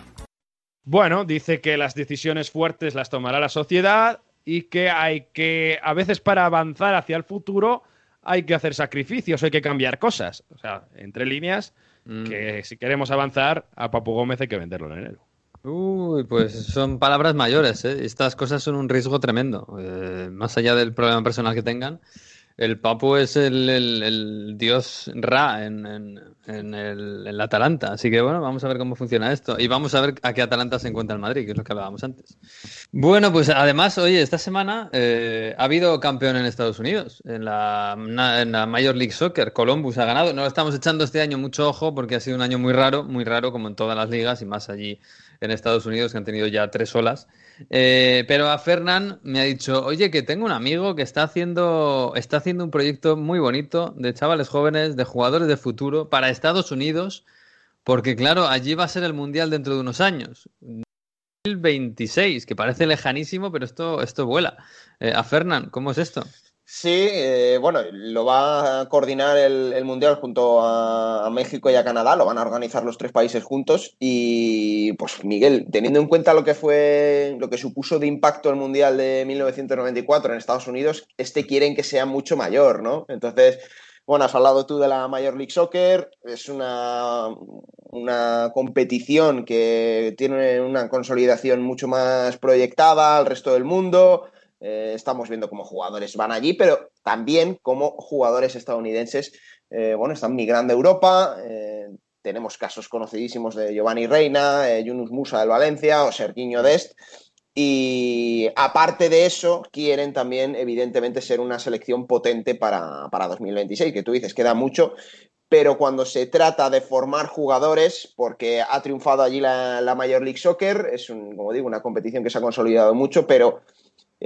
Bueno, dice que las decisiones fuertes las tomará la sociedad y que hay que, a veces para avanzar hacia el futuro, hay que hacer sacrificios, hay que cambiar cosas. O sea, entre líneas, mm. que si queremos avanzar, a Papu Gómez hay que venderlo en enero. Uy, pues son palabras mayores, ¿eh? Estas cosas son un riesgo tremendo. Eh, más allá del problema personal que tengan, el Papu es el, dios Ra en, en, el, Atalanta. Así que bueno, vamos a ver cómo funciona esto. Y vamos a ver a qué Atalanta se encuentra en Madrid, que es lo que hablábamos antes. Bueno, pues además, oye, esta semana eh, ha habido campeón en Estados Unidos, en la, en la Major League Soccer. Columbus ha ganado. No lo estamos echando este año mucho ojo porque ha sido un año muy raro, muy raro como en todas las ligas y más allí en Estados Unidos que han tenido ya tres olas. Eh, pero a Fernán me ha dicho, oye, que tengo un amigo que está haciendo, está haciendo un proyecto muy bonito de chavales jóvenes, de jugadores de futuro para Estados Unidos, porque claro, allí va a ser el Mundial dentro de unos años. 2026, que parece lejanísimo, pero esto, esto vuela. Eh, a Fernán, ¿cómo es esto? Sí, eh, bueno, lo va a coordinar el, Mundial junto a, México y a Canadá, lo van a organizar los tres países juntos y pues Miguel, teniendo en cuenta lo que fue, lo que supuso de impacto el Mundial de 1994 en Estados Unidos, este quieren que sea mucho mayor, ¿no? Entonces, bueno, has hablado tú de la Major League Soccer, es una, una competición que tiene una consolidación mucho más proyectada al resto del mundo eh, estamos viendo cómo jugadores van allí, pero también cómo jugadores estadounidenses eh, bueno, están migrando a Europa. Eh, tenemos casos conocidísimos de Giovanni Reina, Yunus Musa del Valencia o Serginho Dest. Y aparte de eso, quieren también, evidentemente, ser una selección potente para, 2026, que tú dices, queda mucho, pero cuando se trata de formar jugadores, porque ha triunfado allí la, la Major League Soccer, es, un, como digo, una competición que se ha consolidado mucho, pero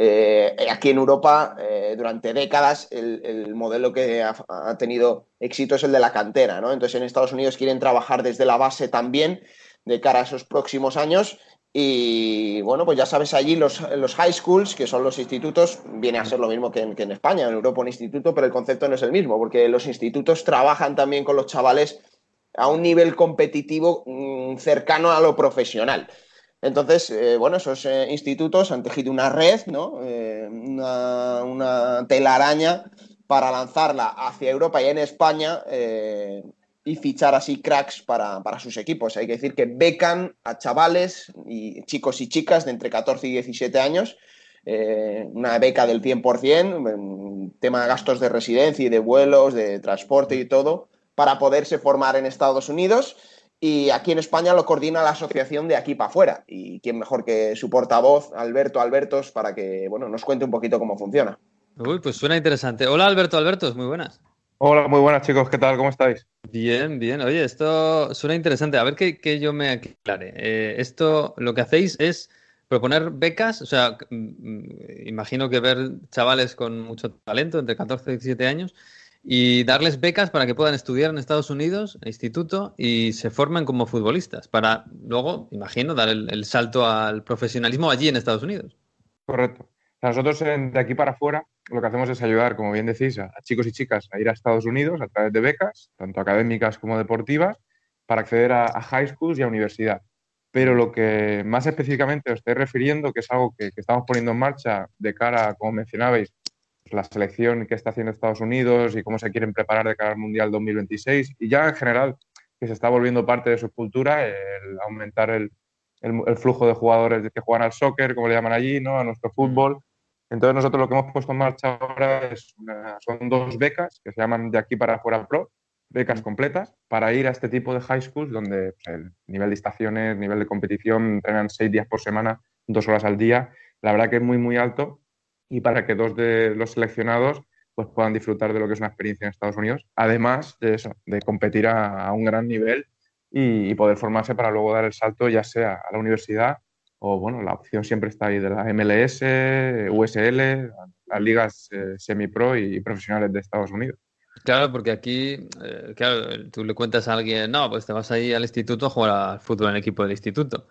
eh, aquí en Europa, eh, durante décadas, el, modelo que ha, tenido éxito es el de la cantera, ¿no? Entonces, en Estados Unidos quieren trabajar desde la base también de cara a esos próximos años. Y bueno, pues ya sabes, allí los, los high schools, que son los institutos, viene a ser lo mismo que en, España, en Europa un instituto, pero el concepto no es el mismo, porque los institutos trabajan también con los chavales a un nivel competitivo mm, cercano a lo profesional. Entonces, eh, bueno, esos eh, institutos han tejido una red, ¿no? Eh, una, telaraña para lanzarla hacia Europa y en España y fichar así cracks para, sus equipos. Hay que decir que becan a chavales y chicos y chicas de entre 14 y 17 años, una beca del 100%, tema de gastos de residencia y de vuelos, de transporte y todo, para poderse formar en Estados Unidos y aquí en España lo coordina la asociación de aquí para afuera. Y quién mejor que su portavoz, Alberto Albertos, para que bueno, nos cuente un poquito cómo funciona. Uy, pues suena interesante. Hola Alberto Albertos, muy buenas. Hola, muy buenas chicos, ¿qué tal? ¿Cómo estáis? Bien, bien. Oye, esto suena interesante. A ver que, yo me aclare. Eh, esto, lo que hacéis es proponer becas, o sea, mm, imagino que ver chavales con mucho talento, entre 14 y 17 años, y darles becas para que puedan estudiar en Estados Unidos, instituto, y se formen como futbolistas, para luego, imagino, dar el, salto al profesionalismo allí en Estados Unidos. Correcto. Nosotros de aquí para afuera lo que hacemos es ayudar, como bien decís, a, chicos y chicas a ir a Estados Unidos a través de becas, tanto académicas como deportivas, para acceder a, high schools y a universidad. Pero lo que más específicamente os estoy refiriendo, que es algo que, que estamos poniendo en marcha de cara, como mencionabais, la selección que está haciendo Estados Unidos y cómo se quieren preparar de cara al Mundial 2026 y ya en general que se está volviendo parte de su cultura el aumentar el, el, flujo de jugadores que juegan al soccer, como le llaman allí, ¿no? a nuestro fútbol. Entonces nosotros lo que hemos puesto en marcha ahora son dos becas que se llaman de aquí para afuera pro, becas completas para ir a este tipo de high schools donde pues, el nivel de estaciones, nivel de competición, entrenan seis días por semana, dos horas al día. La verdad que es muy, muy alto y para que dos de los seleccionados pues puedan disfrutar de lo que es una experiencia en Estados Unidos, además de eso, de competir a, un gran nivel y, poder formarse para luego dar el salto ya sea a la universidad o bueno, la opción siempre está ahí de la MLS, USL, las ligas eh, semi-pro y profesionales de Estados Unidos. Claro, porque aquí, eh, claro, tú le cuentas a alguien, no, pues te vas ahí al instituto a jugar al fútbol en el equipo del instituto.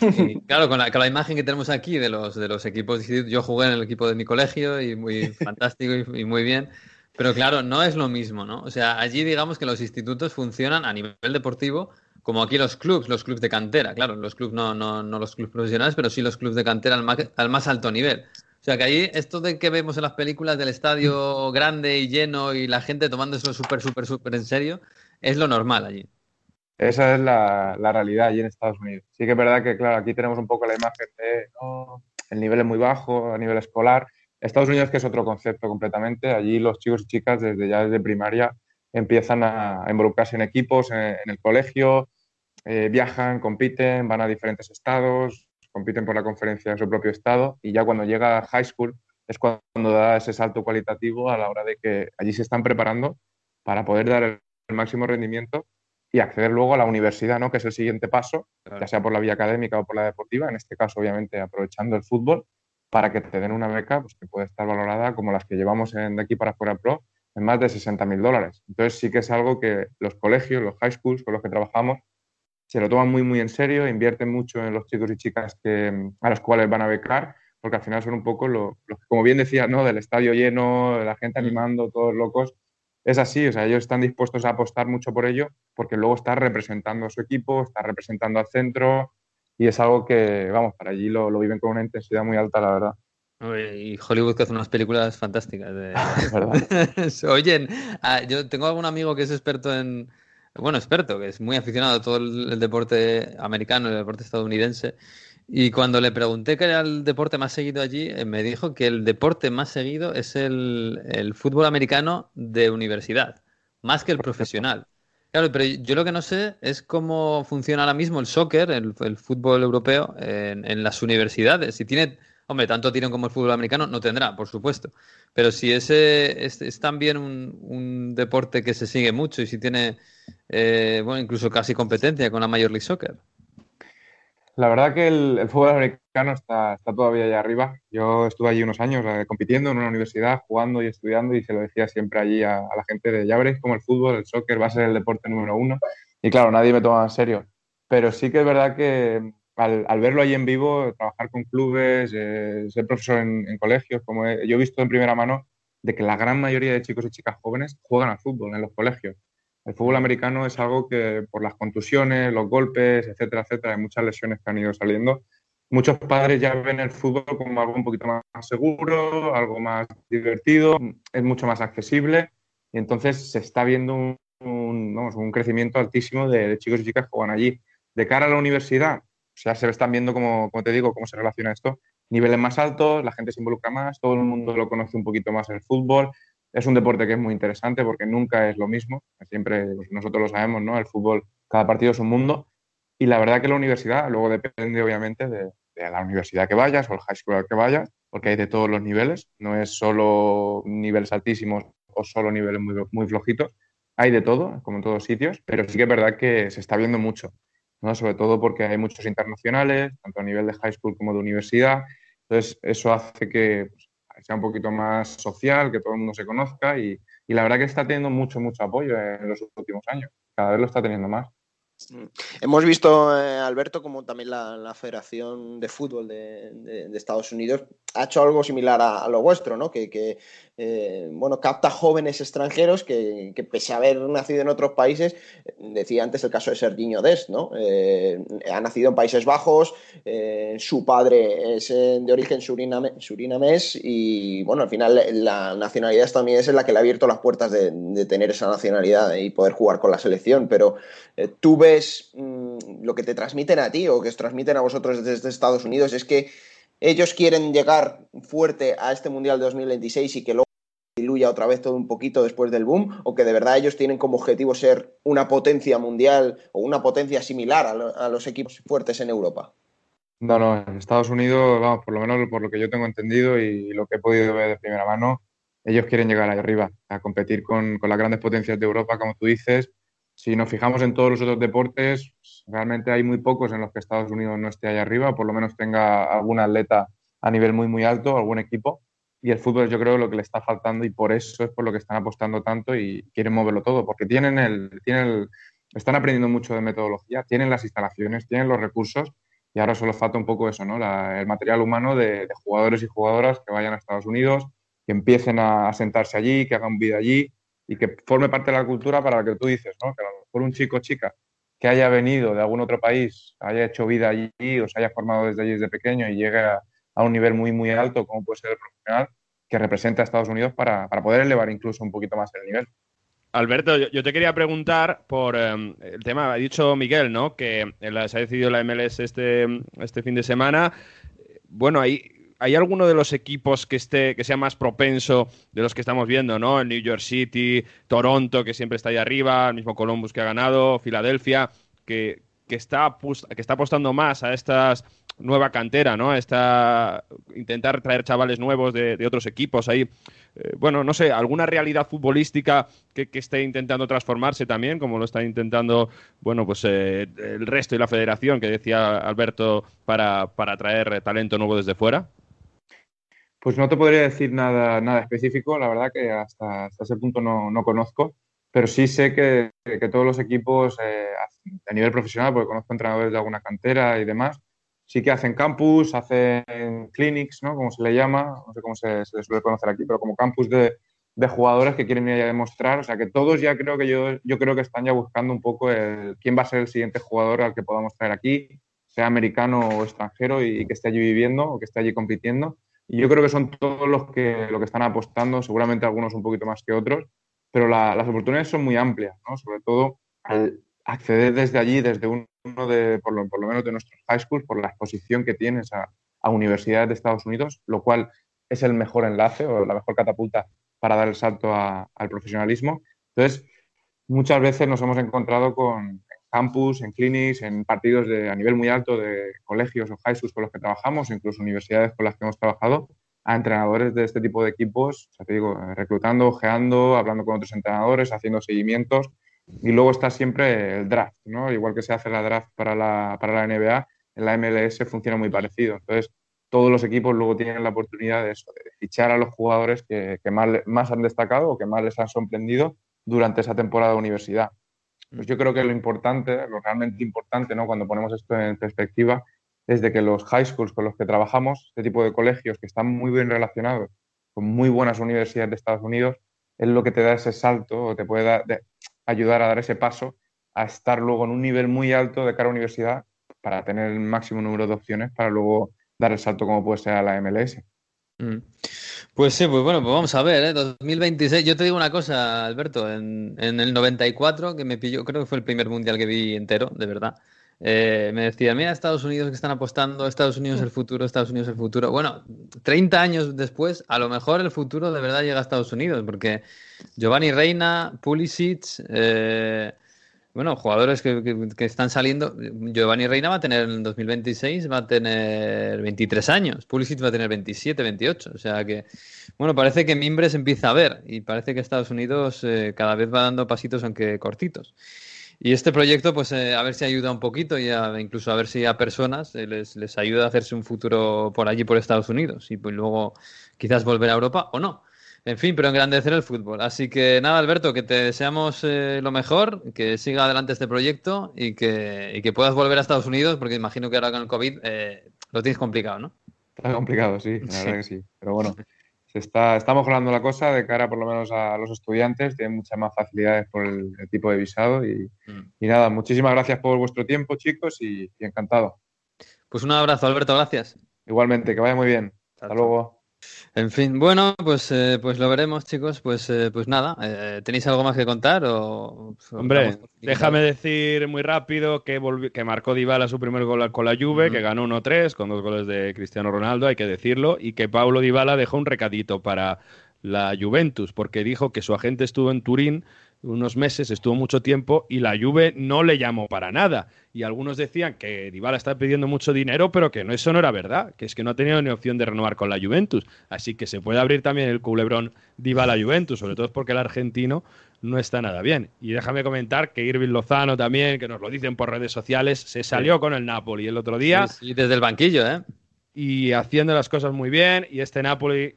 Y claro, con la, con la, imagen que tenemos aquí de los, de los equipos yo jugué en el equipo de mi colegio y muy fantástico y, muy bien, pero claro, no es lo mismo, ¿no? O sea, allí digamos que los institutos funcionan a nivel deportivo como aquí los clubs, los clubs de cantera, claro, los clubs no, no, no los clubs profesionales, pero sí los clubs de cantera al más, al más alto nivel. O sea que ahí esto de que vemos en las películas del estadio grande y lleno y la gente tomando eso súper, súper, súper en serio, es lo normal allí. Esa es la, realidad allí en Estados Unidos. Sí que es verdad que, claro, aquí tenemos un poco la imagen de el nivel es muy bajo a nivel escolar. Estados Unidos que es otro concepto completamente. Allí los chicos y chicas desde ya desde primaria empiezan a involucrarse en equipos, en, el colegio, eh, viajan, compiten, van a diferentes estados, compiten por la conferencia de su propio estado y ya cuando llega a high school es cuando da ese salto cualitativo a la hora de que allí se están preparando para poder dar el, máximo rendimiento y acceder luego a la universidad, ¿no? que es el siguiente paso, ya sea por la vía académica o por la deportiva, en este caso obviamente aprovechando el fútbol, para que te den una beca pues, que puede estar valorada como las que llevamos en, de aquí para fuera pro en más de 60 mil dólares. Entonces sí que es algo que los colegios, los high schools con los que trabajamos, se lo toman muy, muy en serio, invierten mucho en los chicos y chicas que, a los cuales van a becar, porque al final son un poco los, como bien decía, ¿no? Del estadio lleno, la gente animando, todos locos. Es así, o sea, ellos están dispuestos a apostar mucho por ello, porque luego está representando a su equipo, está representando al centro, y es algo que, vamos, para allí lo, lo viven con una intensidad muy alta, la verdad. Y Hollywood que hace unas películas fantásticas. De... Oyen, ah, yo tengo algún amigo que es experto en, bueno, experto, que es muy aficionado a todo el, deporte americano, el deporte estadounidense. Y cuando le pregunté qué era el deporte más seguido allí, eh, me dijo que el deporte más seguido es el, fútbol americano de universidad, más que el profesional. Claro, pero yo lo que no sé es cómo funciona ahora mismo el soccer, el, fútbol europeo, en, las universidades. Si tiene, hombre, tanto tienen como el fútbol americano, no tendrá, por supuesto. Pero si ese es, también un, deporte que se sigue mucho y si tiene eh, bueno, incluso casi competencia con la Major League Soccer. La verdad que el, fútbol americano está, está, todavía allá arriba. Yo estuve allí unos años eh, compitiendo en una universidad, jugando y estudiando y se lo decía siempre allí a, la gente de ya veréis como el fútbol, el soccer va a ser el deporte número uno. Y claro, nadie me toma en serio. Pero sí que es verdad que al, verlo allí en vivo, trabajar con clubes, eh, ser profesor en, colegios, como yo he visto en primera mano, de que la gran mayoría de chicos y chicas jóvenes juegan al fútbol en los colegios. El fútbol americano es algo que por las contusiones, los golpes, etcétera, etcétera, hay muchas lesiones que han ido saliendo. Muchos padres ya ven el fútbol como algo un poquito más seguro, algo más divertido, es mucho más accesible y entonces se está viendo un, crecimiento altísimo de, chicos y chicas que juegan allí. De cara a la universidad, o sea, se están viendo, como, como te digo, cómo se relaciona esto. Niveles más altos, la gente se involucra más, todo el mundo lo conoce un poquito más el fútbol, es un deporte que es muy interesante porque nunca es lo mismo. Siempre nosotros lo sabemos, ¿no? El fútbol, cada partido es un mundo. Y la verdad que la universidad, luego depende obviamente de, la universidad que vayas o el high school al que vayas, porque hay de todos los niveles. No es solo niveles altísimos o solo niveles muy, muy flojitos. Hay de todo, como en todos sitios, pero sí que es verdad que se está viendo mucho. ¿no? Sobre todo porque hay muchos internacionales, tanto a nivel de high school como de universidad. Entonces, eso hace que pues, sea un poquito más social, que todo el mundo se conozca y, la verdad que está teniendo mucho, mucho apoyo en los últimos años. Cada vez lo está teniendo más. Mm. Hemos visto, eh, Alberto, como también la, Federación de Fútbol de, Estados Unidos ha hecho algo similar a, lo vuestro, ¿no? Que, eh, bueno, capta jóvenes extranjeros que, pese a haber nacido en otros países, decía antes el caso de Serginho Dest, ¿no? Eh, ha nacido en Países Bajos, su padre es de origen surinamés y, bueno, al final la nacionalidad estadounidense es la que le ha abierto las puertas de, tener esa nacionalidad y poder jugar con la selección, pero tú ves mm, lo que te transmiten a ti o que os transmiten a vosotros desde Estados Unidos es que ellos quieren llegar fuerte a este Mundial de 2026 y que luego fluya otra vez todo un poquito después del boom, o que de verdad ellos tienen como objetivo ser una potencia mundial o una potencia similar a, los equipos fuertes en Europa. No, no, en Estados Unidos, vamos, por lo menos por lo que yo tengo entendido y lo que he podido ver de primera mano, ellos quieren llegar ahí arriba, a competir con, con las grandes potencias de Europa, como tú dices. Si nos fijamos en todos los otros deportes, realmente hay muy pocos en los que Estados Unidos no esté ahí arriba, por lo menos tenga algún atleta a nivel muy, muy alto, algún equipo. Y el fútbol yo creo lo que le está faltando y por eso es por lo que están apostando tanto y quieren moverlo todo, porque tienen el, tienen el, están aprendiendo mucho de metodología, tienen las instalaciones, tienen los recursos y ahora solo falta un poco eso, ¿no? el material humano de, jugadores y jugadoras que vayan a Estados Unidos, que empiecen a, sentarse allí, que hagan vida allí y que forme parte de la cultura para la que tú dices, ¿no? Que a lo mejor un chico o chica que haya venido de algún otro país, haya hecho vida allí o se haya formado desde allí desde pequeño y llegue a, a un nivel muy, muy alto, como puede ser el profesional, que representa a Estados Unidos para, poder elevar incluso un poquito más el nivel. Alberto, yo, te quería preguntar por em, el tema, ha dicho Miguel, ¿no? Que se ha decidido la MLS este, este fin de semana. Bueno, ¿hay, ¿hay alguno de los equipos que esté, que sea más propenso de los que estamos viendo, ¿no? El New York City, Toronto, que siempre está ahí arriba, el mismo Columbus que ha ganado, Filadelfia, que, que está, que está apostando más a estas nueva cantera, ¿no? Esta, intentar traer chavales nuevos de, otros equipos ahí. Eh, bueno, no sé, alguna realidad futbolística que, esté intentando transformarse también, como lo está intentando, bueno, pues eh, el resto y la federación, que decía Alberto, para, para traer talento nuevo desde fuera. Pues no te podría decir nada, nada específico, la verdad que hasta, ese punto no, no, conozco, pero sí sé que, que todos los equipos eh, a nivel profesional, porque conozco entrenadores de alguna cantera y demás, sí que hacen campus, hacen clinics, ¿no? Como se le llama, no sé cómo se, se suele conocer aquí, pero como campus de, de, jugadores que quieren ir a demostrar. O sea, que todos ya creo que yo, yo creo que están ya buscando un poco el, quién va a ser el siguiente jugador al que podamos traer aquí, sea americano o extranjero y, que esté allí viviendo o que esté allí compitiendo. Y yo creo que son todos los que, lo que están apostando, seguramente algunos un poquito más que otros, pero las oportunidades son muy amplias, ¿no? Sobre todo al acceder desde allí, desde un uno de, por lo, por lo, menos de nuestros high schools, por la exposición que tienes a, a, universidades de Estados Unidos, lo cual es el mejor enlace o la mejor catapulta para dar el salto al profesionalismo. Entonces, muchas veces nos hemos encontrado con campus, en clinics, en partidos de, a nivel muy alto de colegios o high schools con los que trabajamos, incluso universidades con las que hemos trabajado, a entrenadores de este tipo de equipos, o sea, te digo, reclutando, ojeando, hablando con otros entrenadores, haciendo seguimientos y luego está siempre el draft, ¿no? Igual que se hace la draft para la, para la NBA, en la MLS funciona muy parecido. Entonces, todos los equipos luego tienen la oportunidad de, eso, de fichar a los jugadores que, que más, más, han destacado o que más les han sorprendido durante esa temporada de universidad. Pues yo creo que lo importante, lo realmente importante, ¿no? cuando ponemos esto en perspectiva, es de que los high schools con los que trabajamos, este tipo de colegios que están muy bien relacionados con muy buenas universidades de Estados Unidos, es lo que te da ese salto o te puede dar, ayudar a dar ese paso a estar luego en un nivel muy alto de cara a universidad para tener el máximo número de opciones para luego dar el salto como puede ser a la MLS. Mm. Pues sí, pues bueno, pues vamos a ver, ¿eh? 2026. Yo te digo una cosa, Alberto, en, en, el 94, que me pilló, creo que fue el primer mundial que vi entero, de verdad. Eh, me decía, mira, Estados Unidos que están apostando, Estados Unidos el futuro, Estados Unidos el futuro. Bueno, 30 años después, a lo mejor el futuro de verdad llega a Estados Unidos, porque Giovanni Reina, Pulisic, eh, bueno, jugadores que, están saliendo. Giovanni Reina va a tener en 2026, va a tener 23 años, Pulisic va a tener 27, 28. O sea que, bueno, parece que Mimbres empieza a ver y parece que Estados Unidos eh, cada vez va dando pasitos, aunque cortitos. Y este proyecto, pues eh, a ver si ayuda un poquito y incluso a ver si a personas eh, les, les, ayuda a hacerse un futuro por allí, por Estados Unidos, y pues luego quizás volver a Europa o no. En fin, pero engrandecer el fútbol. Así que nada, Alberto, que te deseamos eh, lo mejor, que siga adelante este proyecto y que, y que, puedas volver a Estados Unidos, porque imagino que ahora con el COVID lo tienes complicado, ¿no? Está complicado, sí, la verdad que sí. Pero bueno, está, está mejorando la cosa de cara por lo menos a los estudiantes, tienen muchas más facilidades por el, tipo de visado y, mm. y, nada, muchísimas gracias por vuestro tiempo chicos y, encantado. Pues un abrazo Alberto, gracias. Igualmente, que vaya muy bien. Hasta luego. En fin, bueno, pues, eh, pues lo veremos, chicos. Pues, eh, pues nada, eh, ¿tenéis algo más que contar? O, Hombre, déjame decir muy rápido que, que marcó Dybala su primer gol con la Juve, que ganó 1-3 con dos goles de Cristiano Ronaldo, hay que decirlo, y que Paulo Dybala dejó un recadito para la Juventus, porque dijo que su agente estuvo en Turín unos meses, estuvo mucho tiempo y la Juve no le llamó para nada. Y algunos decían que Dybala está pidiendo mucho dinero, pero que no, eso no era verdad, que es que no ha tenido ni opción de renovar con la Juventus. Así que se puede abrir también el culebrón Dybala-Juventus, sobre todo porque el argentino no está nada bien. Y déjame comentar que Irving Lozano también, que nos lo dicen por redes sociales, se salió con el Napoli el otro día. Y desde el banquillo, ¿eh? Y haciendo las cosas muy bien. Y este Napoli,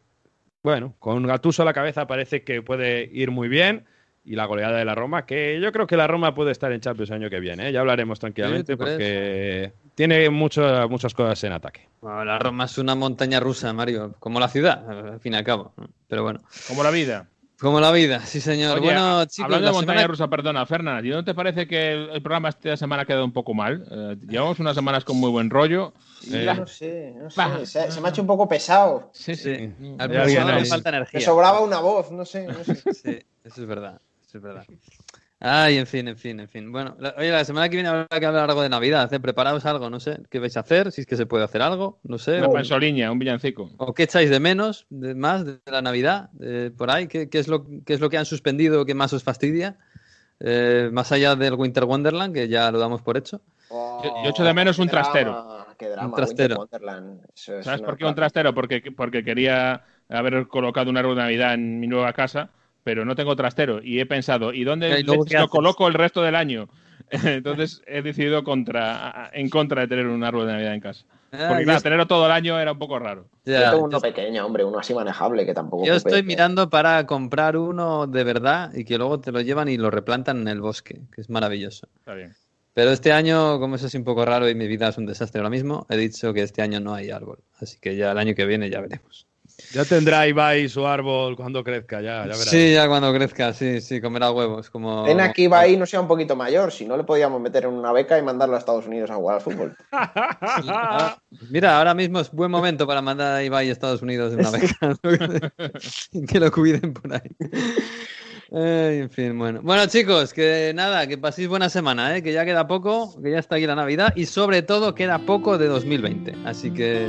bueno, con Gatuso a la cabeza parece que puede ir muy bien y la goleada de la Roma, que yo creo que la Roma puede estar en Champions el año que viene, ¿eh? ya hablaremos tranquilamente porque tiene mucho, muchas cosas en ataque. la Roma es una montaña rusa, Mario, como la ciudad, al fin y al cabo, pero bueno. Como la vida. Como la vida, sí señor. bueno, chicos, hablando de montaña rusa, perdona, Fernanda, ¿y no te parece que el, programa esta semana ha quedado un poco mal? Eh, llevamos unas semanas con muy buen rollo. Eh, no sé, no sé. Se, se, me ha hecho un poco pesado. Sí, sí. Al le falta energía. Me sobraba una voz, no sé. No sé. sí, eso es verdad es verdad. Ay, en fin, en fin, en fin. Bueno, oye, la semana que viene habrá que hablar algo de Navidad. ¿eh? Preparaos algo, no sé. ¿Qué vais a hacer? Si es que se puede hacer algo, no sé. Una pensoliña, un villancico. ¿O qué echáis de menos, de más, de la Navidad? por ahí, ¿qué, es lo, ¿qué es lo que han suspendido que más os fastidia? Eh, más allá del Winter Wonderland, que ya lo damos por hecho. yo, echo de menos un trastero. Qué drama, un trastero. ¿Sabes por qué un trastero? Porque, porque quería haber colocado un árbol de Navidad en mi nueva casa pero no tengo trastero. Y he pensado, ¿y dónde lo coloco el resto del año? Entonces he decidido contra, en contra de tener un árbol de Navidad en casa. Ah, Porque claro, tenerlo todo el año era un poco raro. yo tengo uno pequeño, hombre, uno así manejable que tampoco. Yo estoy mirando para comprar uno de verdad y que luego te lo llevan y lo replantan en el bosque, que es maravilloso. Está bien. Pero este año, como es así un poco raro y mi vida es un desastre ahora mismo, he dicho que este año no hay árbol. Así que ya el año que viene ya veremos. Ya tendrá Ibai su árbol cuando crezca, ya, ya verás. Sí, ya cuando crezca, sí, sí, comerá huevos. Como... Ven aquí Ibai no sea un poquito mayor, si no le podíamos meter en una beca y mandarlo a Estados Unidos a jugar al fútbol. mira, ahora mismo es buen momento para mandar a Ibai a Estados Unidos en una beca. que lo cuiden por ahí. en fin, bueno. Bueno, chicos, que nada, que paséis buena semana, ¿eh? que ya queda poco, que ya está aquí la Navidad y sobre todo queda poco de 2020. Así que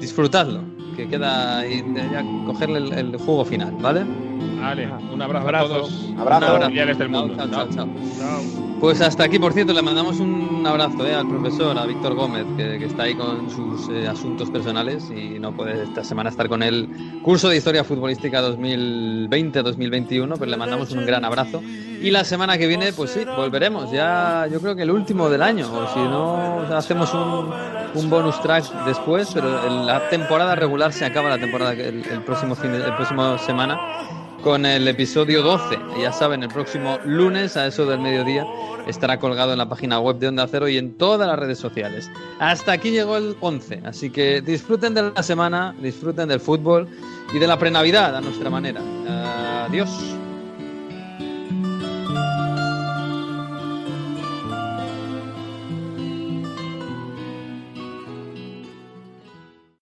disfrutadlo que queda ya cogerle el, juego final, ¿vale? Un abrazo, a todos. Abrazo. del mundo. Chao, chao, Pues hasta aquí, por cierto, le mandamos un abrazo eh, al profesor, a Víctor Gómez, que, está ahí con sus eh, asuntos personales y no puede esta semana estar con el curso de Historia Futbolística 2020-2021, pero le mandamos un gran abrazo. Y la semana que viene, pues sí, volveremos. Ya yo creo que el último del año, o si no, hacemos un, un bonus track después, pero la temporada regular se acaba la temporada el, próximo fin el próximo semana con el episodio 12. Ya saben, el próximo lunes a eso del mediodía estará colgado en la página web de Onda Cero y en todas las redes sociales. Hasta aquí llegó el 11, así que disfruten de la semana, disfruten del fútbol y de la prenavidad a nuestra manera. Adiós.